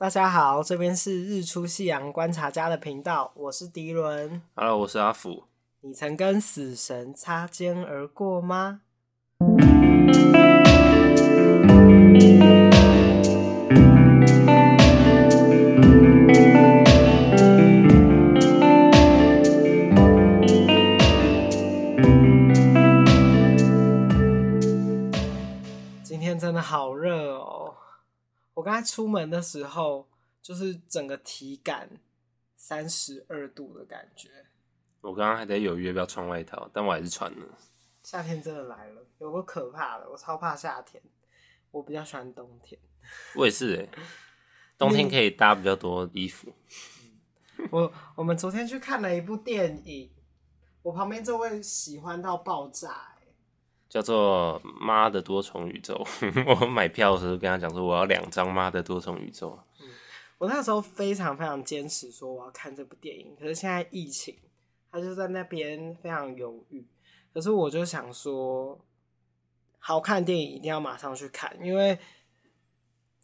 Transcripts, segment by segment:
大家好，这边是日出夕阳观察家的频道，我是迪伦。Hello，我是阿福。你曾跟死神擦肩而过吗？出门的时候，就是整个体感三十二度的感觉。我刚刚还在犹豫要不要穿外套，但我还是穿了。夏天真的来了，有个可怕的，我超怕夏天。我比较喜欢冬天。我也是哎，冬天可以搭比较多衣服。我我们昨天去看了一部电影，我旁边这位喜欢到爆炸。叫做《妈的多重宇宙》，我买票的时候跟他讲说我要两张《妈的多重宇宙》。我那时候非常非常坚持说我要看这部电影，可是现在疫情，他就在那边非常犹豫。可是我就想说，好看电影一定要马上去看，因为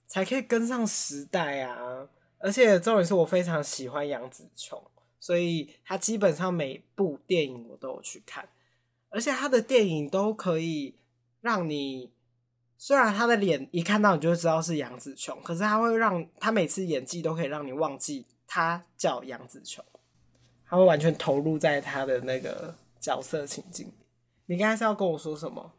才可以跟上时代啊！而且重点是我非常喜欢杨紫琼，所以他基本上每部电影我都有去看。而且他的电影都可以让你，虽然他的脸一看到你就知道是杨紫琼，可是他会让他每次演技都可以让你忘记他叫杨紫琼，他会完全投入在他的那个角色情境。你刚才是要跟我说什么？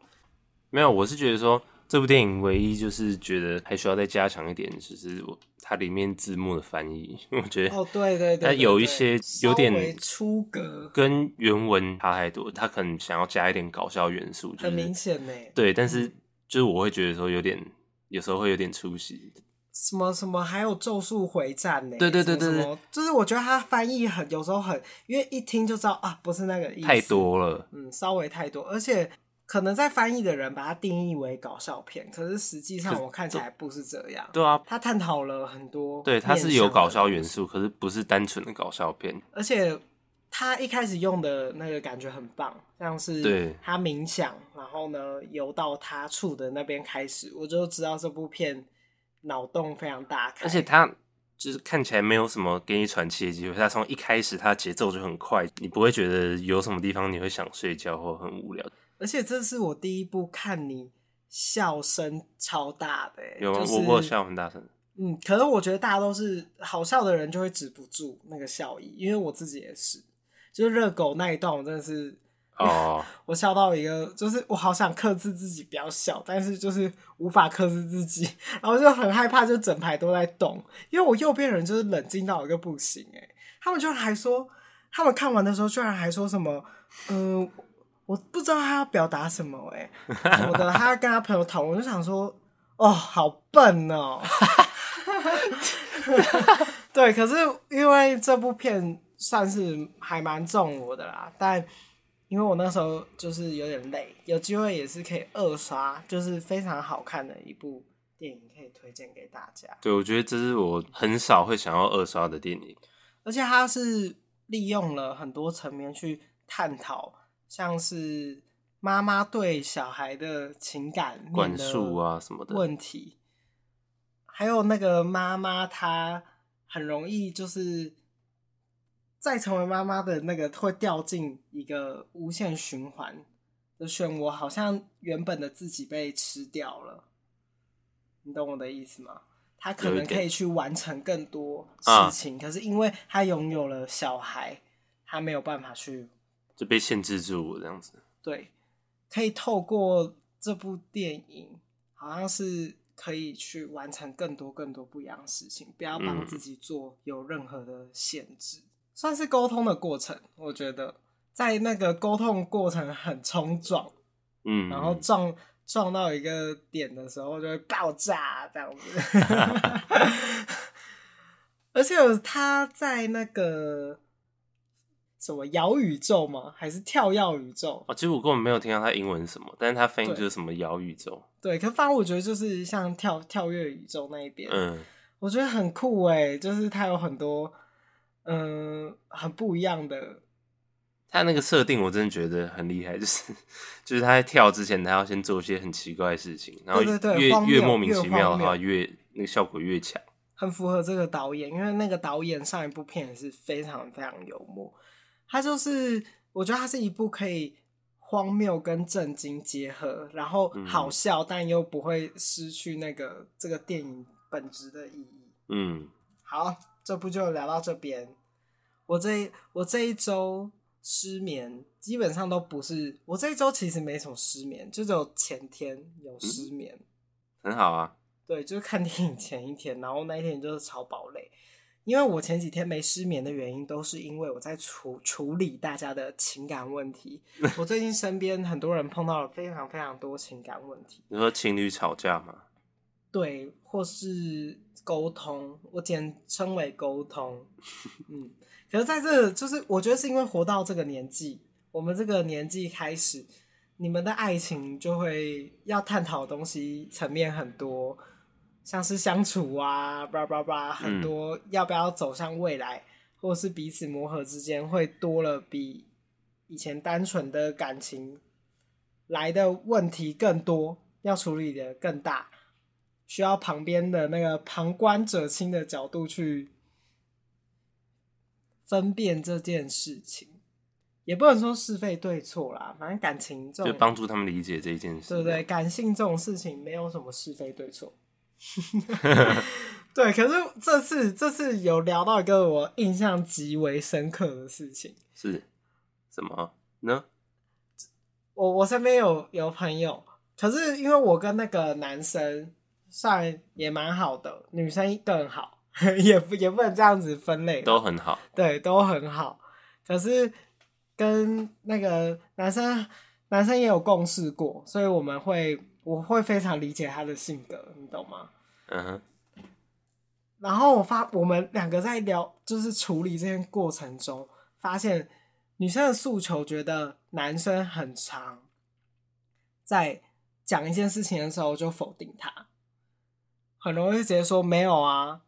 没有，我是觉得说。这部电影唯一就是觉得还需要再加强一点，就是它里面字幕的翻译，我觉得哦，对对对，它有一些有点出格，跟原文差太多。它可能想要加一点搞笑元素，就是、很明显呢。对，但是就是我会觉得说有点，有时候会有点出戏。什么什么，还有咒术回战呢？对对对对，对，就是我觉得它翻译很有时候很，因为一听就知道啊，不是那个意思，太多了，嗯，稍微太多，而且。可能在翻译的人把它定义为搞笑片，可是实际上我看起来不是这样。对啊，他探讨了很多，对，他是有搞笑元素，可是不是单纯的搞笑片。而且他一开始用的那个感觉很棒，像是他冥想，然后呢游到他处的那边开始，我就知道这部片脑洞非常大开。而且他就是看起来没有什么给你喘气的机会，他从一开始他节奏就很快，你不会觉得有什么地方你会想睡觉或很无聊。而且这是我第一部看你笑声超大的。欸，有吗？就是，我笑很大声。嗯，可是我觉得大家都是好笑的人就会止不住那个笑意，因为我自己也是，就是热狗那一段，我真的是哦，我笑到一个，就是我好想克制自己不要笑，但是就是无法克制自己，然后就很害怕，就整排都在动，因为我右边人就是冷静到一个不行，哎，他们居然还说，他们看完的时候居然还说什么，嗯、呃。我不知道他要表达什么哎、欸，什么的，他要跟他朋友讨论，我就想说，哦，好笨哦。对，可是因为这部片算是还蛮重我的啦，但因为我那时候就是有点累，有机会也是可以二刷，就是非常好看的一部电影，可以推荐给大家。对，我觉得这是我很少会想要二刷的电影，而且它是利用了很多层面去探讨。像是妈妈对小孩的情感管束啊什么的问题，还有那个妈妈她很容易就是再成为妈妈的那个会掉进一个无限循环的漩涡，好像原本的自己被吃掉了，你懂我的意思吗？他可能可以去完成更多事情，可是因为他拥有了小孩，他没有办法去。就被限制住这样子。对，可以透过这部电影，好像是可以去完成更多更多不一样的事情，不要帮自己做有任何的限制，嗯、算是沟通的过程。我觉得在那个沟通过程很冲撞，嗯，然后撞撞到一个点的时候就会爆炸这样子。而且他在那个。什么摇宇宙吗？还是跳跃宇宙？哦，其实我根本没有听到他英文什么，但是他翻译就是什么摇宇宙。对，可反正我觉得就是像跳跳跃宇宙那一边，嗯，我觉得很酷哎，就是他有很多嗯很不一样的。他那个设定我真的觉得很厉害，就是 就是他在跳之前，他要先做一些很奇怪的事情，然后越越莫名其妙的话，越那个效果越强。很符合这个导演，因为那个导演上一部片也是非常非常幽默。他就是，我觉得它是一部可以荒谬跟震惊结合，然后好笑，嗯、但又不会失去那个这个电影本质的意义。嗯，好，这部就聊到这边。我这我这一周失眠，基本上都不是。我这一周其实没什么失眠，就只有前天有失眠。嗯、很好啊。对，就是看电影前一天，然后那一天就是超饱累。因为我前几天没失眠的原因，都是因为我在处处理大家的情感问题。我最近身边很多人碰到了非常非常多情感问题。你说情侣吵架吗？对，或是沟通，我简称为沟通。嗯，可是在这个，就是我觉得是因为活到这个年纪，我们这个年纪开始，你们的爱情就会要探讨的东西层面很多。像是相处啊，叭叭叭，很多要不要走向未来，嗯、或者是彼此磨合之间，会多了比以前单纯的感情来的问题更多，要处理的更大，需要旁边的那个旁观者清的角度去分辨这件事情，也不能说是非对错啦，反正感情这种就帮助他们理解这一件事，对不对？感性这种事情没有什么是非对错。对，可是这次这次有聊到一个我印象极为深刻的事情，是什么呢？我我身边有有朋友，可是因为我跟那个男生算也蛮好的，女生更好，也不也不能这样子分类，都很好，对，都很好。可是跟那个男生男生也有共事过，所以我们会。我会非常理解他的性格，你懂吗？嗯哼。然后我发，我们两个在聊，就是处理这件过程中，发现女生的诉求，觉得男生很长在讲一件事情的时候就否定他，很容易直接说没有啊，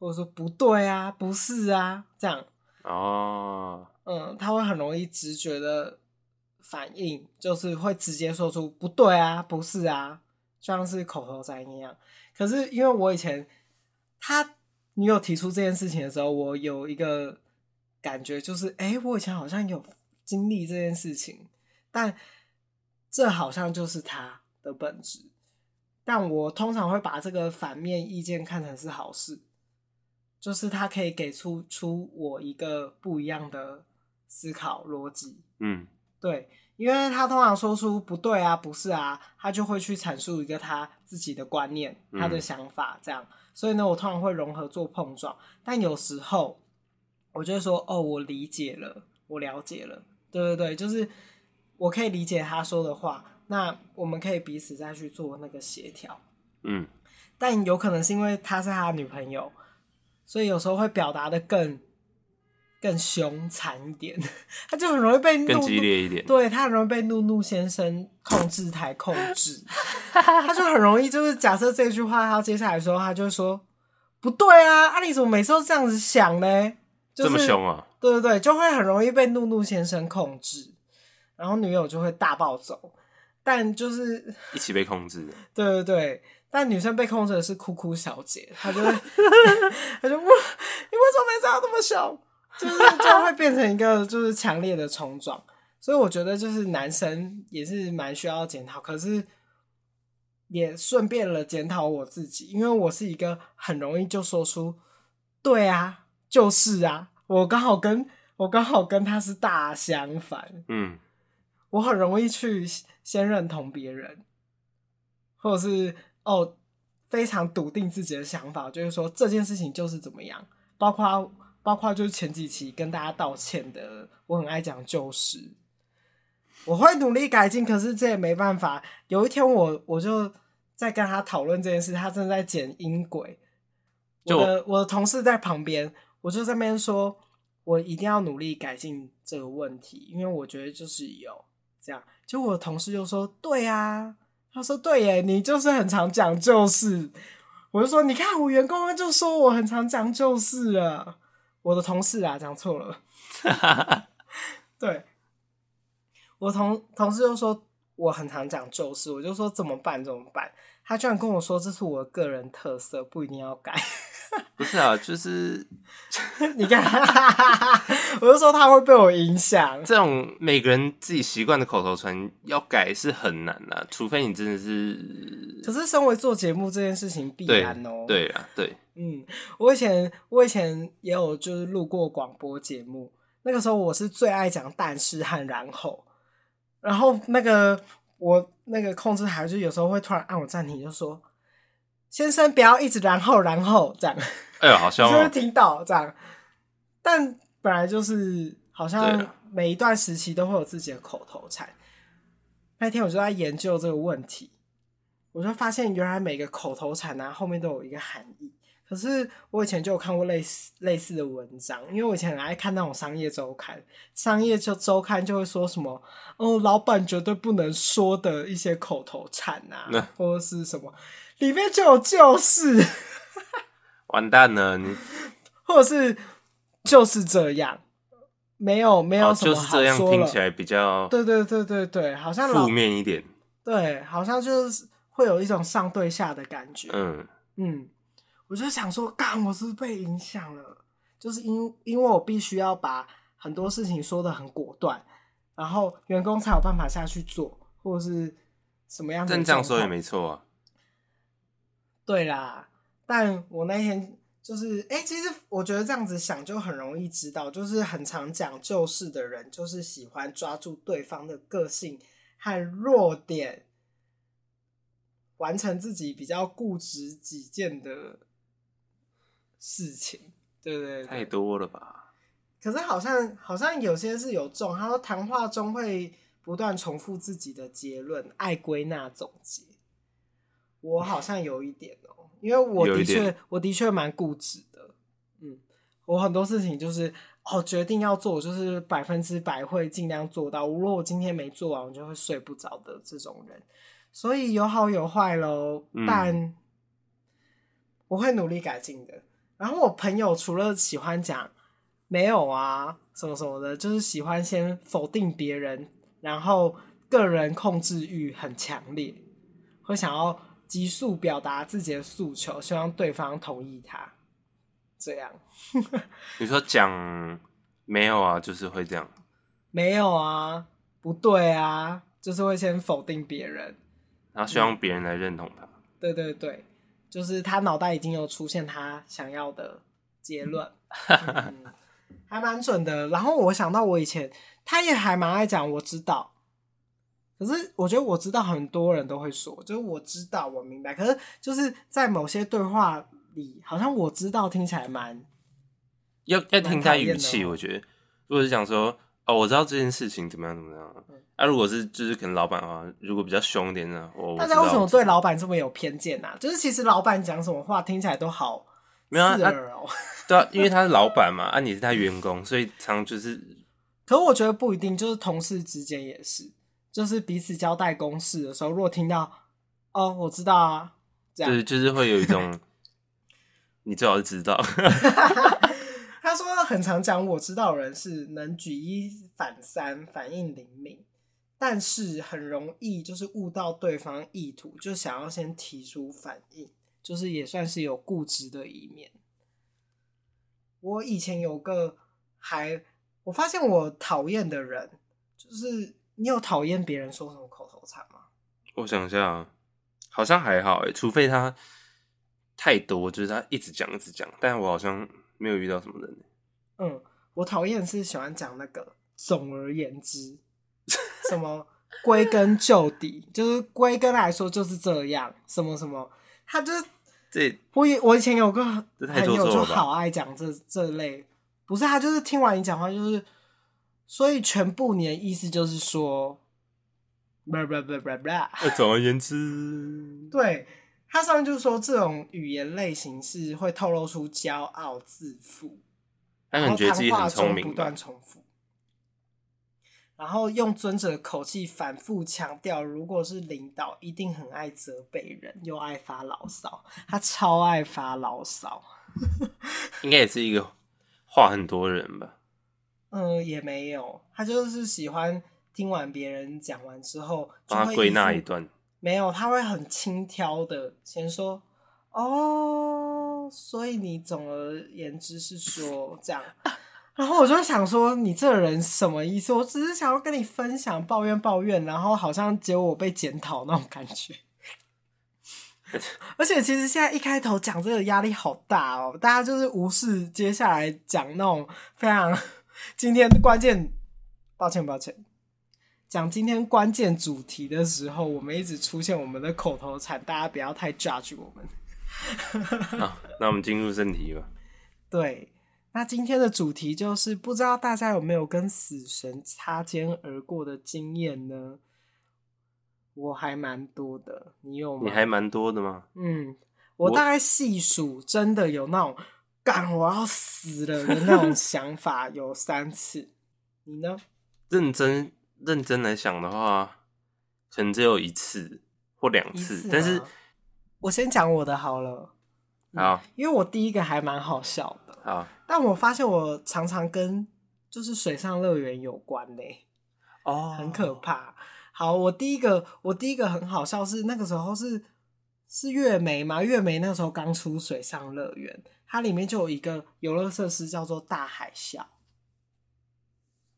或者说不对啊，不是啊，这样。哦。嗯，他会很容易直觉的。反应就是会直接说出不对啊，不是啊，就像是口头禅一样。可是因为我以前他女友提出这件事情的时候，我有一个感觉，就是哎、欸，我以前好像有经历这件事情，但这好像就是他的本质。但我通常会把这个反面意见看成是好事，就是他可以给出出我一个不一样的思考逻辑。嗯。对，因为他通常说出不对啊，不是啊，他就会去阐述一个他自己的观念、他的想法，这样。嗯、所以呢，我通常会融合做碰撞，但有时候我就会说：“哦，我理解了，我了解了。”对对对，就是我可以理解他说的话，那我们可以彼此再去做那个协调。嗯，但有可能是因为他是他的女朋友，所以有时候会表达的更。更凶残一点，他就很容易被怒怒，更激烈一点。对，他很容易被怒怒先生控制台控制，他就很容易就是假设这句话他接下来说，他就说不对啊，啊你怎么每次都这样子想呢？就是、这么凶啊？对对对，就会很容易被怒怒先生控制，然后女友就会大暴走，但就是一起被控制。对对对，但女生被控制的是哭哭小姐，她就会，她就 哇，你为什么每次要这么凶？就是就会变成一个就是强烈的冲撞，所以我觉得就是男生也是蛮需要检讨，可是也顺便了检讨我自己，因为我是一个很容易就说出对啊，就是啊，我刚好跟我刚好跟他是大相反，嗯，我很容易去先认同别人，或者是哦非常笃定自己的想法，就是说这件事情就是怎么样，包括。包括就是前几期跟大家道歉的，我很爱讲旧事，我会努力改进，可是这也没办法。有一天我我就在跟他讨论这件事，他正在剪音轨，我的我的同事在旁边，我就在那边说，我一定要努力改进这个问题，因为我觉得就是有这样。就我的同事就说，对啊，他说对耶，你就是很常讲旧事，我就说你看我员工就说我很常讲旧事啊。我的同事啊，讲错了。对，我同同事就说我很常讲就是，我就说怎么办？怎么办？他居然跟我说这是我的个人特色，不一定要改。不是啊，就是 你看，我就说他会被我影响。这种每个人自己习惯的口头禅要改是很难的，除非你真的是。可是，身为做节目这件事情必然哦、喔。对啊，对。嗯，我以前我以前也有就是录过广播节目，那个时候我是最爱讲但是和然后，然后那个我那个控制台就有时候会突然按我暂停，就说。先生，不要一直然后然后这样。哎呦，好像哦！就会听到这样，但本来就是好像每一段时期都会有自己的口头禅。那天我就在研究这个问题，我就发现原来每个口头禅呢、啊、后面都有一个含义。可是我以前就有看过类似类似的文章，因为我以前很爱看那种商业周刊，商业就周刊就会说什么哦，老板绝对不能说的一些口头禅啊，嗯、或者是什么。里面就有就是，完蛋了你，或者是就是这样，没有没有什么就是这样听起来比较对对对对对，好像负面一点，对，好像就是会有一种上对下的感觉，嗯。嗯，我就想说，干，我是不是被影响了，就是因因为我必须要把很多事情说的很果断，然后员工才有办法下去做，或者是什么样的，但这样说也没错啊。对啦，但我那天就是，哎、欸，其实我觉得这样子想就很容易知道，就是很常讲旧事的人，就是喜欢抓住对方的个性和弱点，完成自己比较固执己见的事情，对，对？太多了吧？可是好像好像有些是有中，他说谈话中会不断重复自己的结论，爱归纳总结。我好像有一点哦、喔，因为我的确，我的确蛮固执的。嗯，我很多事情就是哦，决定要做，就是百分之百会尽量做到。如果我今天没做完，我就会睡不着的这种人。所以有好有坏喽，但我会努力改进的。然后我朋友除了喜欢讲没有啊什么什么的，就是喜欢先否定别人，然后个人控制欲很强烈，会想要。急速表达自己的诉求，希望对方同意他。这样，你说讲没有啊，就是会这样。没有啊，不对啊，就是会先否定别人，然后希望别人来认同他。对对对，就是他脑袋已经有出现他想要的结论，嗯，还蛮准的。然后我想到我以前，他也还蛮爱讲，我知道。可是我觉得我知道很多人都会说，就是我知道我明白。可是就是在某些对话里，好像我知道听起来蛮要要听他语气。我觉得如果是讲说哦，我知道这件事情怎么样怎么样。嗯、啊，如果是就是可能老板的话，如果比较凶一点呢，我大家为什么对老板这么有偏见呢、啊？就是其实老板讲什么话听起来都好刺耳哦、喔。对啊，因为他是老板嘛，啊，你是他员工，所以常就是。可是我觉得不一定，就是同事之间也是。就是彼此交代公事的时候，如果听到哦，我知道啊，这样对，就是会有一种 你最好是知道。他说很常讲，我知道的人是能举一反三，反应灵敏，但是很容易就是悟到对方意图，就想要先提出反应，就是也算是有固执的一面。我以前有个还，我发现我讨厌的人就是。你有讨厌别人说什么口头禅吗？我想一下，好像还好诶，除非他太多，就是他一直讲一直讲，但我好像没有遇到什么人。嗯，我讨厌是喜欢讲那个，总而言之，什么归根究底，就是归根来说就是这样，什么什么，他就是这。我以我以前有个朋友就好爱讲这这类，不是他就是听完你讲话就是。所以全部你的意思就是说，blah blah blah blah blah。总而言之，对，他上面就是说，这种语言类型是会透露出骄傲自负，他然后谈话中不断重复，然后用尊者的口气反复强调，如果是领导，一定很爱责备人，又爱发牢骚，他超爱发牢骚，应该也是一个话很多人吧。嗯，也没有，他就是喜欢听完别人讲完之后，就会归纳一段。没有，他会很轻佻的先说：“哦，哦，所以你总而言之是说这样。然后我就想说，你这个人什么意思？我只是想要跟你分享，抱怨抱怨，然后好像结果我被检讨那种感觉。而且其实现在一开头讲这个压力好大哦，大家就是无视接下来讲那种非常今天关键，抱歉抱歉，讲今天关键主题的时候，我们一直出现我们的口头禅，大家不要太 judge 我们。好，那我们进入正题吧。对。那今天的主题就是，不知道大家有没有跟死神擦肩而过的经验呢？我还蛮多的，你有吗？你还蛮多的吗？嗯，我大概细数，真的有那种干我要死了的那种想法有三次。你呢？认真认真来想的话，可能只有一次或两次。但是，我先讲我的好了。啊，因为我第一个还蛮好笑的。啊，但我发现我常常跟就是水上乐园有关嘞，哦，很可怕。好，我第一个我第一个很好笑是那个时候是是月梅嘛，月梅那个时候刚出水上乐园，它里面就有一个游乐设施叫做大海啸。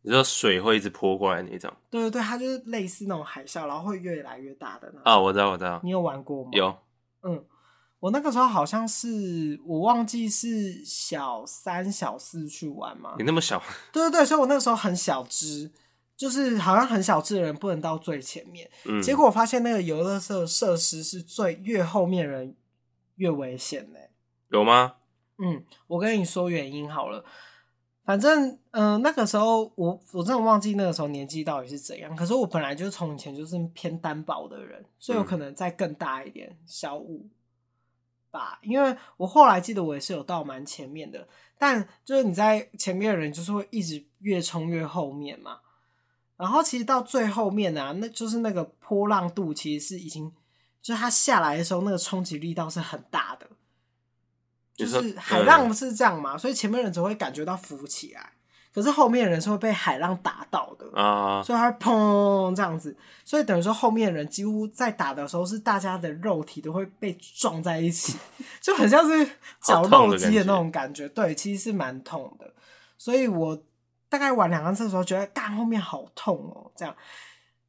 你知道水会一直泼过来那种？对对对，它就是类似那种海啸，然后会越来越大的那种。啊，我知道，我知道。你有玩过吗？有，嗯。我那个时候好像是我忘记是小三小四去玩嘛。你那么小？对对对，所以我那个时候很小只，就是好像很小只的人不能到最前面。嗯。结果我发现那个游乐设设施是最越后面人越危险嘞。有吗？嗯，我跟你说原因好了。反正嗯、呃，那个时候我我真的忘记那个时候年纪到底是怎样。可是我本来就从以前就是偏单薄的人，所以有可能再更大一点，小五吧。因为我后来记得我也是有到蛮前面的，但就是你在前面的人就是会一直越冲越后面嘛，然后其实到最后面啊，那就是那个波浪度其实是已经，就是它下来的时候那个冲击力道是很大的，就是海浪是这样嘛，所以前面人只会感觉到浮起来。可是后面的人是会被海浪打到的啊，所以他会砰这样子，所以等于说后面的人几乎在打的时候是大家的肉体都会被撞在一起，就很像是绞肉机的那种感觉。对，其实是蛮痛的。所以我大概玩两三次的时候觉得，干后面好痛哦，这样。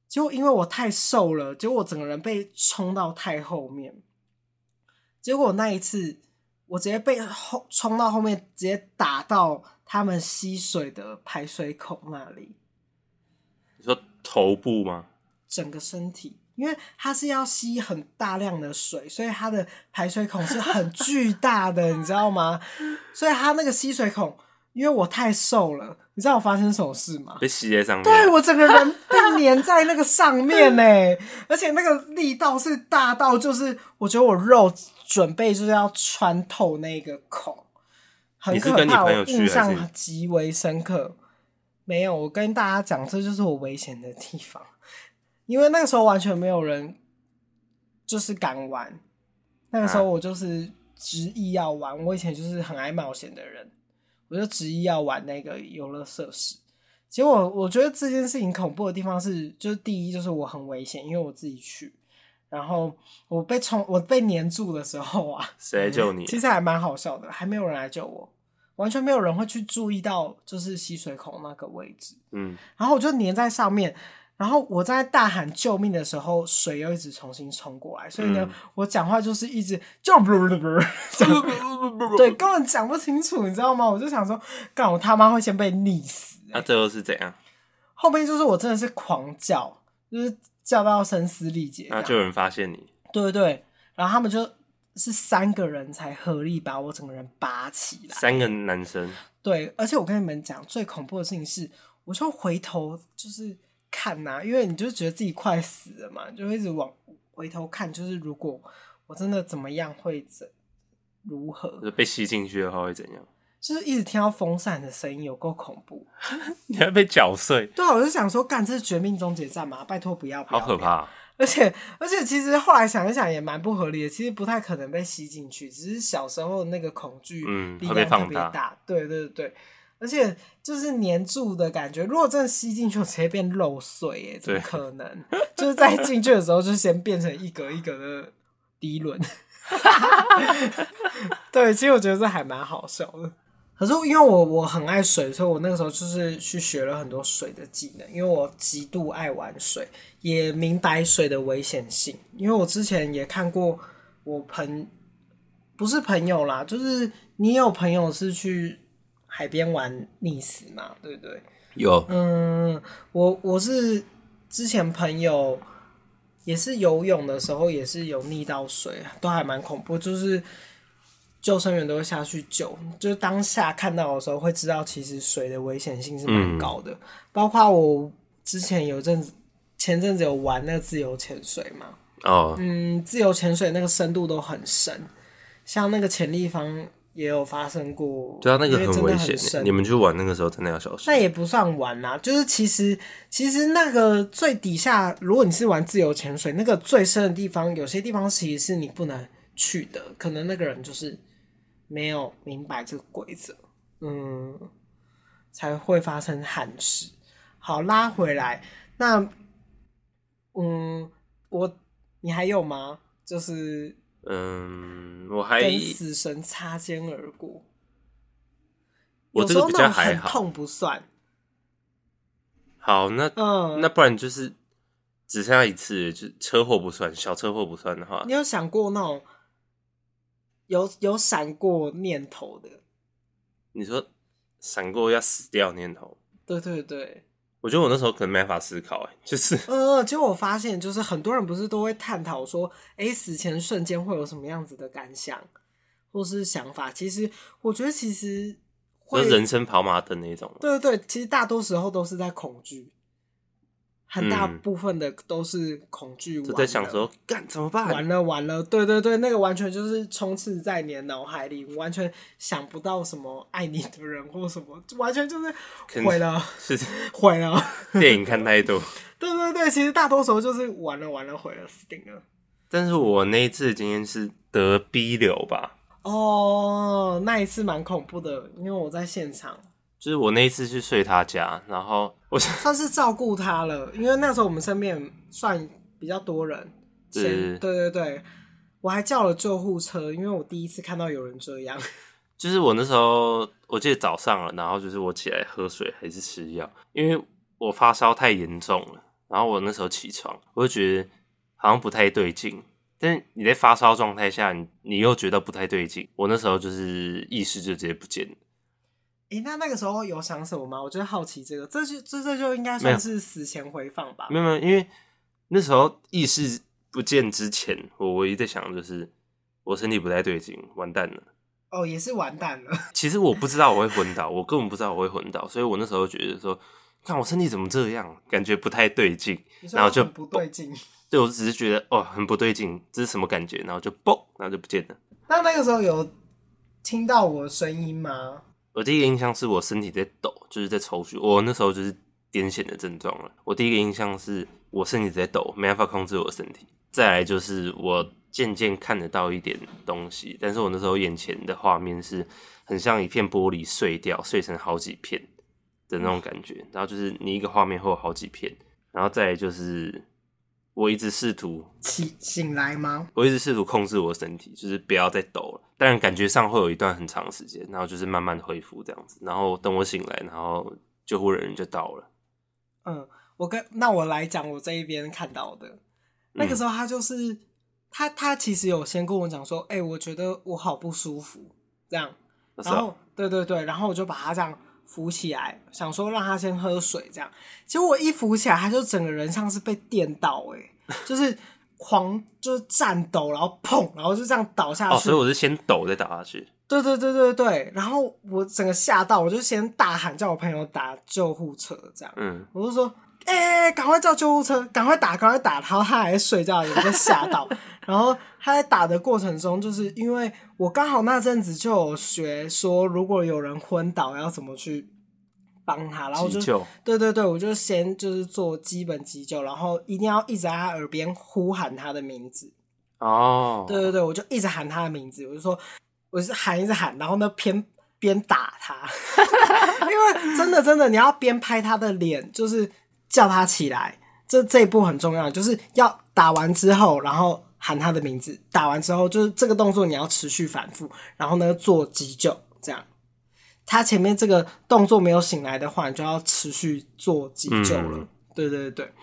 结果因为我太瘦了，结果我整个人被冲到太后面。结果那一次我直接被后冲到后面，直接打到。他们吸水的排水孔那里，你说头部吗？整个身体，因为它是要吸很大量的水，所以它的排水孔是很巨大的，你知道吗？所以它那个吸水孔，因为我太瘦了，你知道我发生什么事吗？被吸在上面，对，我整个人 被粘在那个上面呢，而且那个力道是大到，就是我觉得我肉准备就是要穿透那个孔。很可怕，我印象极为深刻。没有，我跟大家讲，这就是我危险的地方，因为那个时候完全没有人就是敢玩。那个时候我就是执意要玩，我以前就是很爱冒险的人，我就执意要玩那个游乐设施。结果我觉得这件事情恐怖的地方是，就是第一就是我很危险，因为我自己去。然后我被冲，我被粘住的时候啊，谁来救你？其实还蛮好笑的，还没有人来救我，完全没有人会去注意到就是吸水孔那个位置。嗯，然后我就粘在上面，然后我在大喊救命的时候，水又一直重新冲过来，所以呢，嗯、我讲话就是一直就不不不不，对，根本讲不清楚，你知道吗？我就想说，干我他妈会先被溺死、欸。那、啊、最后是怎样？后面就是我真的是狂叫，就是。叫到声嘶力竭，那就有人发现你。对对对，然后他们就是三个人才合力把我整个人拔起来。三个男生。对，而且我跟你们讲，最恐怖的事情是，我就回头就是看呐、啊，因为你就觉得自己快死了嘛，就一直往回头看，就是如果我真的怎么样会怎如何？就被吸进去的话会怎样？就是一直听到风扇的声音，有够恐怖！你还被搅碎？对啊，我就想说，干这是绝命终结站嘛？拜托不要，不要！好可怕！而且而且，其实后来想一想，也蛮不合理的。其实不太可能被吸进去，只是小时候那个恐惧力量特别大。嗯、对对对，而且就是黏住的感觉。如果真的吸进去，我直接变肉碎耶！怎么可能？就是在进去的时候，就先变成一格一格的滴轮。对，其实我觉得这还蛮好笑的。可是因为我我很爱水，所以我那个时候就是去学了很多水的技能。因为我极度爱玩水，也明白水的危险性。因为我之前也看过我朋不是朋友啦，就是你有朋友是去海边玩溺死嘛，对不对？有。嗯，我我是之前朋友也是游泳的时候也是有溺到水，都还蛮恐怖，就是。救生员都会下去救，就是当下看到的时候会知道，其实水的危险性是蛮高的。嗯、包括我之前有阵子，前阵子有玩那个自由潜水嘛。哦。嗯，自由潜水那个深度都很深，像那个潜立方也有发生过。对啊，那个很危险。你们去玩那个时候真的要小心。那也不算玩啦，就是其实其实那个最底下，如果你是玩自由潜水，那个最深的地方，有些地方其实是你不能去的，可能那个人就是。没有明白这个规则，嗯，才会发生憾事。好，拉回来，那，嗯，我你还有吗？就是，嗯，我还跟死神擦肩而过。我这个比较还好，痛不算。好，那嗯，那不然就是只剩下一次，就车祸不算，小车祸不算的话，你有想过那种？有有闪过念头的，你说闪过要死掉念头？对对对，我觉得我那时候可能没法思考，哎，就是，呃，结果我发现，就是很多人不是都会探讨说，哎、欸，死前瞬间会有什么样子的感想或是想法？其实，我觉得其实会人生跑马灯那种。对对对，其实大多时候都是在恐惧。很大部分的都是恐惧，就在想说干怎么办？完了完了，对对对，那个完全就是充斥在你的脑海里，完全想不到什么爱你的人或什么，完全就是毁了，是 毁了。电影看太多，对对对，其实大多时候就是完了完了，毁了，死定了。但是我那一次经验是得 B 流吧？哦，那一次蛮恐怖的，因为我在现场。就是我那一次去睡他家，然后我算是照顾他了，因为那时候我们身边算比较多人。对对对对，我还叫了救护车，因为我第一次看到有人这样。就是我那时候我记得早上了，然后就是我起来喝水还是吃药，因为我发烧太严重了，然后我那时候起床，我就觉得好像不太对劲。但是你在发烧状态下，你你又觉得不太对劲，我那时候就是意识就直接不见了。诶、欸，那那个时候有想什么吗？我就好奇这个，这就这这就应该算是死前回放吧？没有没有，因为那时候意识不见之前，我唯一在想的就是我身体不太对劲，完蛋了。哦，也是完蛋了。其实我不知道我会昏倒，我根本不知道我会昏倒，所以我那时候觉得说，看我身体怎么这样，感觉不太对劲，然后就不对劲。对，我只是觉得哦，很不对劲，这是什么感觉？然后就嘣，然后就不见了。那那个时候有听到我的声音吗？我第一个印象是我身体在抖，就是在抽搐。我那时候就是癫痫的症状了。我第一个印象是我身体在抖，没办法控制我身体。再来就是我渐渐看得到一点东西，但是我那时候眼前的画面是很像一片玻璃碎掉，碎成好几片的那种感觉。然后就是你一个画面会有好几片，然后再来就是。我一直试图起醒来吗？我一直试图控制我的身体，就是不要再抖了。但感觉上会有一段很长的时间，然后就是慢慢恢复这样子。然后等我醒来，然后救护人员就到了。嗯，我跟那我来讲我这一边看到的，那个时候他就是、嗯、他他其实有先跟我讲说，哎、欸，我觉得我好不舒服这样。然后对对对，然后我就把他这样。扶起来，想说让他先喝水，这样。结果我一扶起来，他就整个人像是被电到，哎，就是狂就是颤抖，然后砰，然后就这样倒下去。哦，所以我是先抖再倒下去。对对对对对，然后我整个吓到，我就先大喊叫我朋友打救护车，这样。嗯，我就说，哎、欸，赶快叫救护车，赶快打，赶快打。然后他还在睡觉，也在吓到。然后他在打的过程中，就是因为我刚好那阵子就有学说，如果有人昏倒要怎么去帮他，然后就对对对，我就先就是做基本急救，然后一定要一直在他耳边呼喊他的名字。哦，对对对，我就一直喊他的名字，我就说我是喊一直喊，然后呢偏边打他，因为真的真的你要边拍他的脸，就是叫他起来，这这一步很重要，就是要打完之后，然后。喊他的名字，打完之后就是这个动作你要持续反复，然后呢做急救，这样。他前面这个动作没有醒来的话，你就要持续做急救了。嗯、对对对，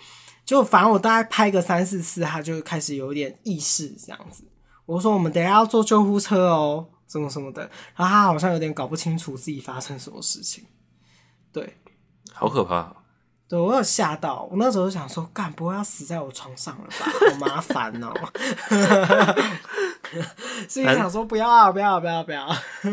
就反正我大概拍个三四次，他就开始有点意识这样子。我说我们等一下要坐救护车哦，什么什么的。然后他好像有点搞不清楚自己发生什么事情。对，好可怕。对，我有吓到，我那时候就想说，干，不会要死在我床上了吧？好麻烦哦。所以想说不要啊，不要不要不要。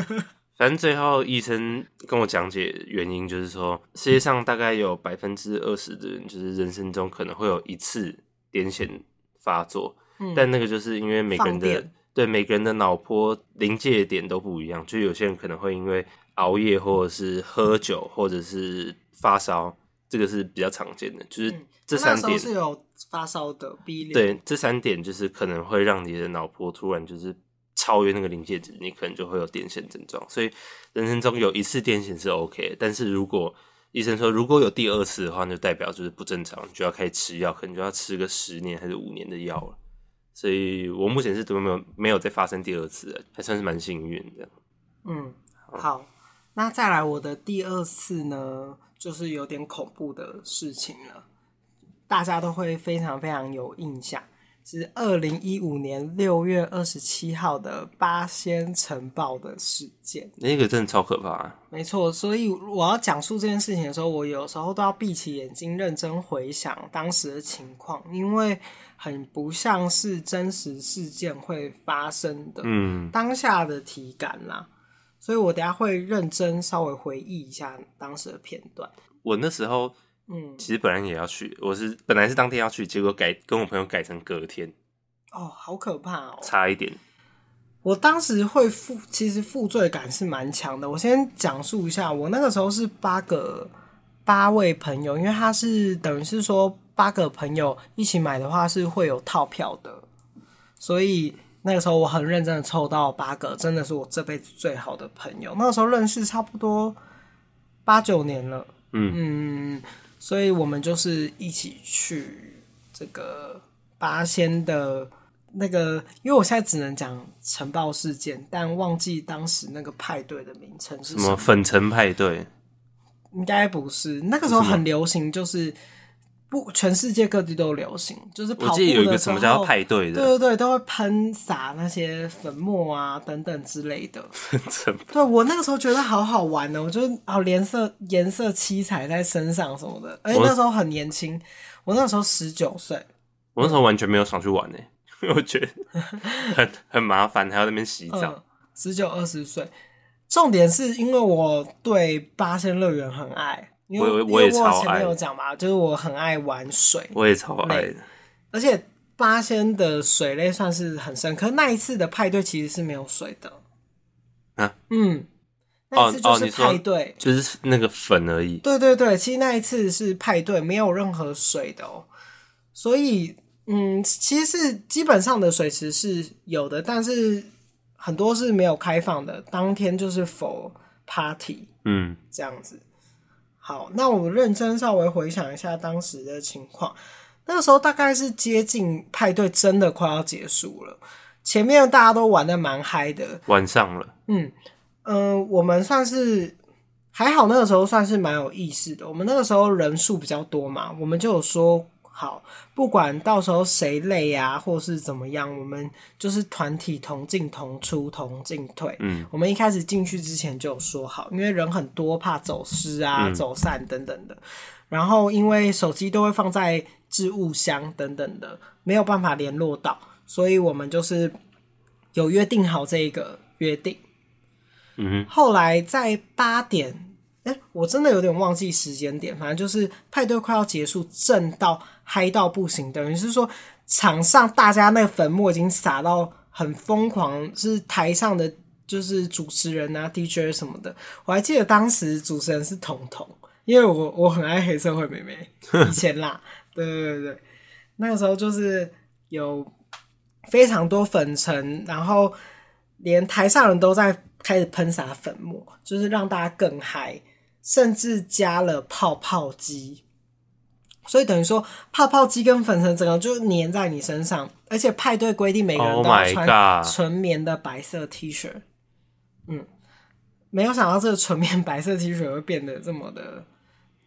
反正最后医生跟我讲解原因，就是说世界上大概有百分之二十的人，就是人生中可能会有一次癫痫发作，嗯、但那个就是因为每个人的电对每个人的脑波临界点都不一样，就有些人可能会因为熬夜或者是喝酒或者是发烧，这个是比较常见的，就是这三点、嗯、是有发烧的，对，这三点就是可能会让你的脑波突然就是。超越那个临界值，你可能就会有癫痫症状。所以人生中有一次癫痫是 OK，但是如果医生说如果有第二次的话，就代表就是不正常，就要开始吃药，可能就要吃个十年还是五年的药了。所以我目前是都没有没有再发生第二次，还算是蛮幸运的。嗯，好，那再来我的第二次呢，就是有点恐怖的事情了，大家都会非常非常有印象。是二零一五年六月二十七号的八仙尘爆的事件，那个真的超可怕啊。没错，所以我要讲述这件事情的时候，我有时候都要闭起眼睛，认真回想当时的情况，因为很不像是真实事件会发生的，嗯，当下的体感啦。所以我等下会认真稍微回忆一下当时的片段。我那时候。嗯，其实本来也要去，我是本来是当天要去，结果改跟我朋友改成隔天。哦，好可怕哦！差一点。我当时会负，其实负罪感是蛮强的。我先讲述一下，我那个时候是八个八位朋友，因为他是等于是说八个朋友一起买的话是会有套票的，所以那个时候我很认真的凑到八个，真的是我这辈子最好的朋友。那个时候认识差不多八九年了，嗯嗯。所以我们就是一起去这个八仙的那个，因为我现在只能讲尘爆事件，但忘记当时那个派对的名称是什么？什么粉尘派对？应该不是，那个时候很流行，就是。不，全世界各地都流行，就是跑步的时候，我记得有一个什么叫派对的，对对对，都会喷洒那些粉末啊等等之类的。对，我那个时候觉得好好玩呢，我觉得哦，颜色颜色七彩在身上什么的，而且那时候很年轻，我那时候十九岁，我那时候完全没有想去玩呢，因 为我觉得很很麻烦，还要在那边洗澡。十九二十岁，重点是因为我对八仙乐园很爱。因为我我也超爱，前面有讲嘛，就是我很爱玩水，我也超爱的。而且八仙的水类算是很深，可是那一次的派对其实是没有水的。啊，嗯，那一次就是派对，哦哦、就是那个粉而已。对对对，其实那一次是派对，没有任何水的哦。所以，嗯，其实是基本上的水池是有的，但是很多是没有开放的。当天就是 for party，嗯，这样子。好，那我认真稍微回想一下当时的情况。那个时候大概是接近派对真的快要结束了，前面大家都玩的蛮嗨的。晚上了，嗯嗯、呃，我们算是还好，那个时候算是蛮有意思的。我们那个时候人数比较多嘛，我们就有说。好，不管到时候谁累啊，或是怎么样，我们就是团体同进同出同进退。嗯，我们一开始进去之前就有说好，因为人很多，怕走失啊、嗯、走散等等的。然后因为手机都会放在置物箱等等的，没有办法联络到，所以我们就是有约定好这个约定。嗯，后来在八点。哎、欸，我真的有点忘记时间点，反正就是派对快要结束，正到嗨到不行，等于是说场上大家那个粉末已经撒到很疯狂，是台上的就是主持人啊、DJ 什么的。我还记得当时主持人是彤彤，因为我我很爱黑社会妹妹，以前啦，对对对对，那个时候就是有非常多粉尘，然后连台上人都在开始喷洒粉末，就是让大家更嗨。甚至加了泡泡机，所以等于说泡泡机跟粉尘整个就粘在你身上，而且派对规定每个人都要穿纯棉的白色 T 恤。嗯，没有想到这个纯棉白色 T 恤会变得这么的。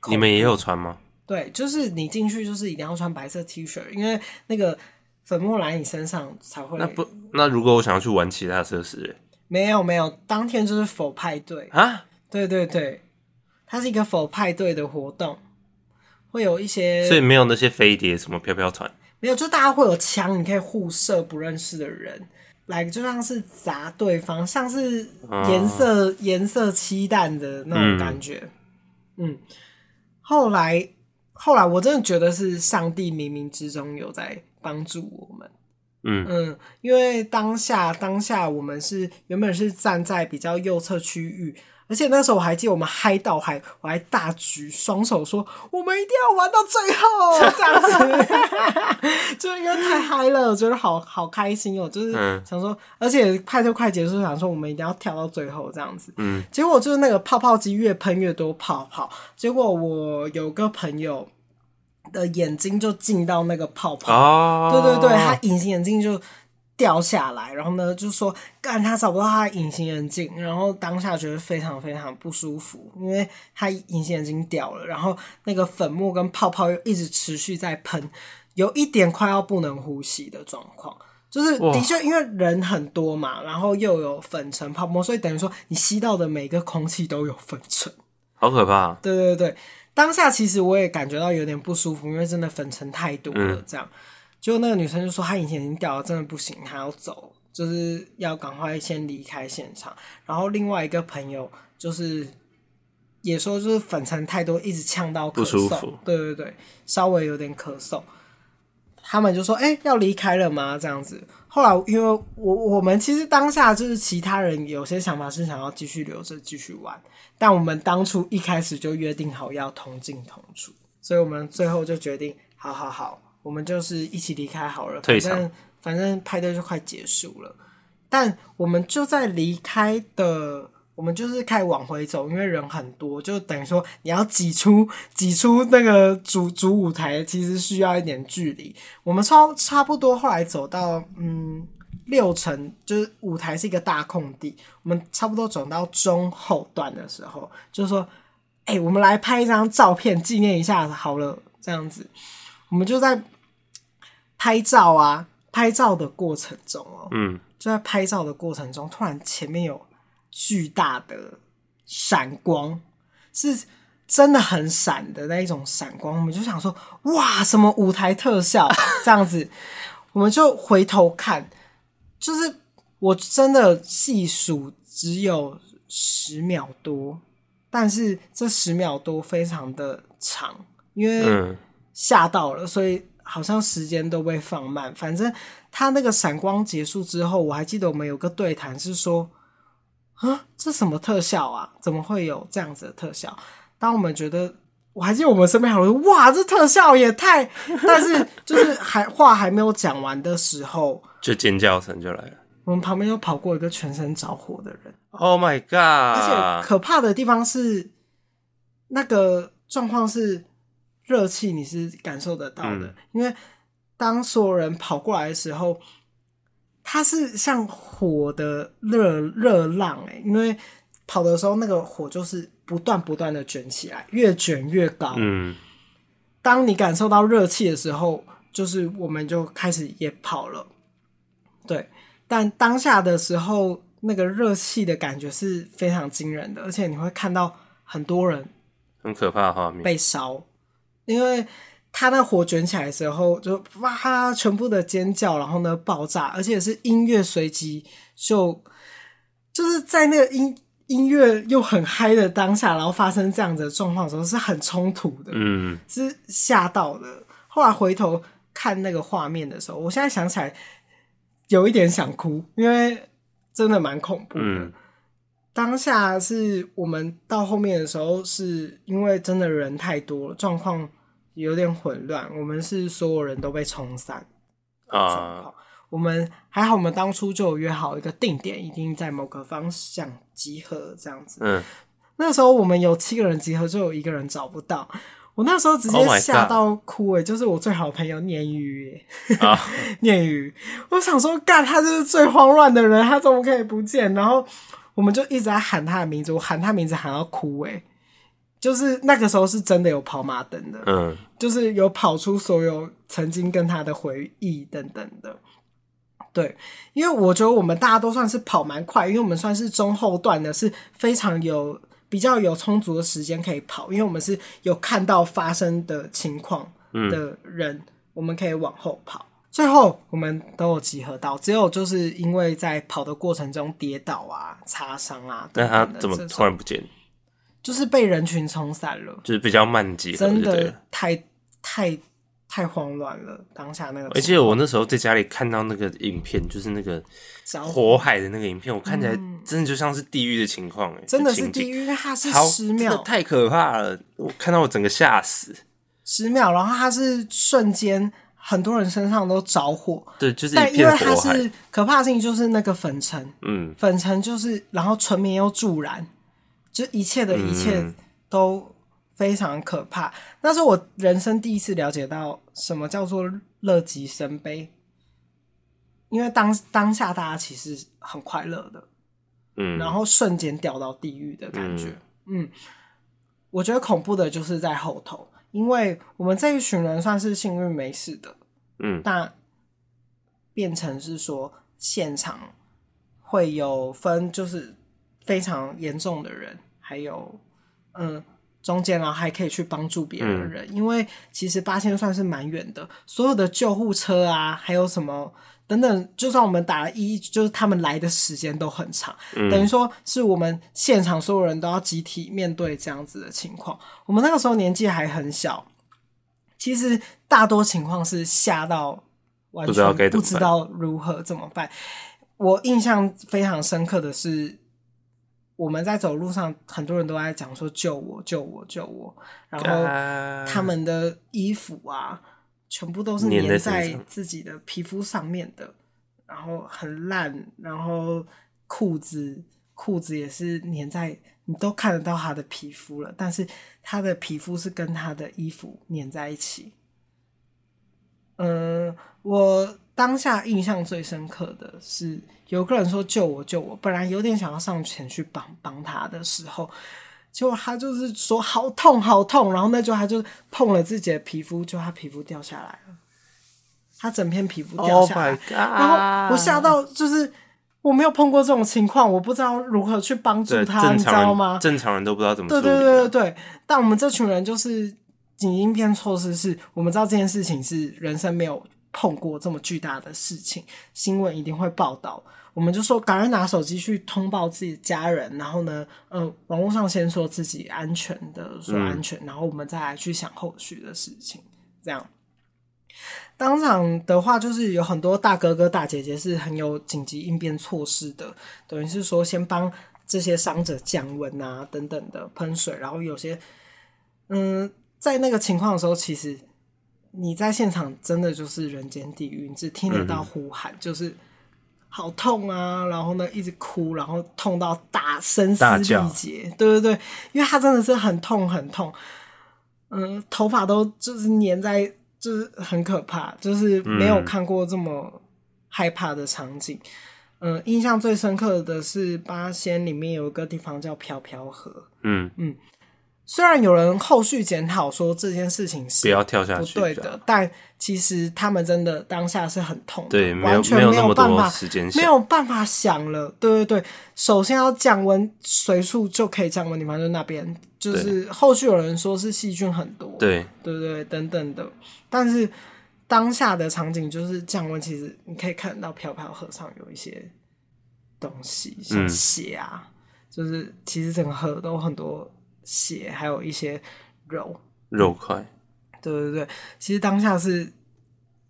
你们也有穿吗？对，就是你进去就是一定要穿白色 T 恤，因为那个粉末来你身上才会。那不，那如果我想要去玩其他设施，没有没有，当天就是否派对啊？对对对，它是一个否派对的活动。会有一些，所以没有那些飞碟什么飘飘船，没有，就大家会有枪，你可以互射不认识的人，来就像是砸对方，像是颜色颜、哦、色漆弹的那种感觉。嗯，嗯，后来后来我真的觉得是上帝冥冥之中有在帮助我们。嗯嗯，因为当下当下我们是原本是站在比较右侧区域。而且那时候我还记得我们嗨到还我还大举双手说，我们一定要玩到最后！这样子，就因为太嗨了，我觉得好好开心哦、喔，就是想说，而且派对快结束，想说我们一定要跳到最后这样子。嗯，结果就是那个泡泡机越喷越多泡泡，结果我有个朋友的眼睛就进到那个泡泡，哦、对对对，他隐形眼镜就。掉下来，然后呢，就说干他找不到他的隐形眼镜，然后当下觉得非常非常不舒服，因为他隐形眼镜掉了，然后那个粉末跟泡泡又一直持续在喷，有一点快要不能呼吸的状况。就是的确，因为人很多嘛，然后又有粉尘泡沫，所以等于说你吸到的每个空气都有粉尘，好可怕啊。对对对，当下其实我也感觉到有点不舒服，因为真的粉尘太多了，这样。嗯就那个女生就说她以前已经掉了，真的不行，她要走，就是要赶快先离开现场。然后另外一个朋友就是也说，就是粉尘太多，一直呛到咳嗽。对对对，稍微有点咳嗽。他们就说：“哎、欸，要离开了吗？”这样子。后来因为我我们其实当下就是其他人有些想法是想要继续留着继续玩，但我们当初一开始就约定好要同进同出，所以我们最后就决定，好好好。我们就是一起离开好了，反正反正派对就快结束了。但我们就在离开的，我们就是开始往回走，因为人很多，就等于说你要挤出挤出那个主主舞台，其实需要一点距离。我们差差不多后来走到嗯六层，就是舞台是一个大空地，我们差不多走到中后段的时候，就是说，哎、欸，我们来拍一张照片纪念一下好了，这样子，我们就在。拍照啊，拍照的过程中哦、喔，嗯，就在拍照的过程中，突然前面有巨大的闪光，是真的很闪的那一种闪光，我们就想说，哇，什么舞台特效 这样子，我们就回头看，就是我真的细数只有十秒多，但是这十秒多非常的长，因为吓到了，所以。好像时间都被放慢，反正他那个闪光结束之后，我还记得我们有个对谈是说，啊，这什么特效啊？怎么会有这样子的特效？当我们觉得，我还记得我们身边好多人说，哇，这特效也太……但是就是还话还没有讲完的时候，就尖叫声就来了。我们旁边又跑过一个全身着火的人，Oh my god！而且可怕的地方是，那个状况是。热气你是感受得到的，嗯，因为当所有人跑过来的时候，它是像火的热热浪诶，因为跑的时候那个火就是不断不断的卷起来，越卷越高。嗯，当你感受到热气的时候，就是我们就开始也跑了。对，但当下的时候，那个热气的感觉是非常惊人的，而且你会看到很多人很可怕的画面被烧。因为他那火卷起来的时候，就哇，全部的尖叫，然后呢爆炸，而且是音乐随即就就是在那个音音乐又很嗨的当下，然后发生这样子的状况的时候，是很冲突的，嗯，是吓到的。后来回头看那个画面的时候，我现在想起来有一点想哭，因为真的蛮恐怖的。嗯当下是我们到后面的时候，是因为真的人太多了，状况有点混乱。我们是所有人都被冲散啊。Uh... 我们还好，我们当初就有约好一个定点，一定在某个方向集合这样子。嗯，那时候我们有七个人集合，就有一个人找不到。我那时候直接吓到哭诶、欸 oh、就是我最好的朋友鲶鱼 诶鲶鱼，我想说，干他就是最慌乱的人，他怎么可以不见？然后我们就一直在喊他的名字，我喊他名字喊到哭诶、欸、就是那个时候是真的有跑马灯的，嗯，就是有跑出所有曾经跟他的回忆等等的。对，因为我觉得我们大家都算是跑蛮快，因为我们算是中后段的，是非常有比较有充足的时间可以跑，因为我们是有看到发生的情况的人，嗯、我们可以往后跑。最后我们都有集合到，只有就是因为在跑的过程中跌倒啊、擦伤啊等等，那他怎么突然不见？就是被人群冲散了，就是比较慢集合，真的太太。太慌乱了，当下那个。而且我那时候在家里看到那个影片，就是那个火。海的那个影片，我看起来真的就像是地狱的情况哎、欸，真的是地狱，因为它是十秒，太可怕了，我看到我整个吓死。十秒，然后它是瞬间，很多人身上都着火，对，就是但因为它是可怕性，就是那个粉尘，嗯，粉尘就是，然后纯棉又助燃，就一切的一切都。嗯非常可怕，那是我人生第一次了解到什么叫做乐极生悲，因为当当下大家其实很快乐的，嗯，然后瞬间掉到地狱的感觉，嗯，嗯，我觉得恐怖的就是在后头，因为我们这一群人算是幸运没事的，嗯，但变成是说现场会有分，就是非常严重的人，还有嗯。中间然后还可以去帮助别人的人，嗯，因为其实八千算是蛮远的，所有的救护车啊，还有什么等等，就算我们打了一，就是他们来的时间都很长，嗯，等于说是我们现场所有人都要集体面对这样子的情况。我们那个时候年纪还很小，其实大多情况是吓到完全不知道如何怎么办。我印象非常深刻的是。我们在走路上，很多人都在讲说救我、救我、救我，然后他们的衣服啊，全部都是粘在自己的皮肤上面的，然后很烂，然后裤子裤子也是粘在，你都看得到他的皮肤了，但是他的皮肤是跟他的衣服粘在一起。嗯，我当下印象最深刻的是。有个人说救我救我，本来有点想要上前去帮帮他的时候，结果他就是说好痛好痛，然后那就他就碰了自己的皮肤，就他皮肤掉下来了，他整片皮肤掉下来，oh、然后我吓到，就是我没有碰过这种情况，我不知道如何去帮助他，你知道吗？正常人都不知道怎么做。对对对对对，但我们这群人就是紧急应变措施是，我们知道这件事情是人生没有。碰过这么巨大的事情，新闻一定会报道。我们就说，赶快拿手机去通报自己的家人，然后呢，嗯、呃，网络上先说自己安全的，说安全，嗯、然后我们再来去想后续的事情。这样，当场的话，就是有很多大哥哥大姐姐是很有紧急应变措施的，等于是说先帮这些伤者降温啊，等等的喷水，然后有些，嗯，在那个情况的时候，其实。你在现场真的就是人间地狱，你只听得到呼喊，嗯、就是好痛啊，然后呢一直哭，然后痛到大声嘶力竭，对对对，因为他真的是很痛很痛，嗯，头发都就是粘在，就是很可怕，就是没有看过这么害怕的场景，嗯，印象最深刻的是八仙里面有一个地方叫飘飘河，嗯。嗯。虽然有人后续检讨说这件事情是不要跳下去不对的，但其实他们真的当下是很痛的，对，完全没有办法时间，没有办法想了。对对对，首先要降温，随处就可以降温，地方就那边，就是后续有人说是细菌很多，对对对等等的。但是当下的场景就是降温，其实你可以看到飘飘河上有一些东西，像血啊，嗯、就是其实整个河都很多。血还有一些肉。肉块，对对对，其实当下是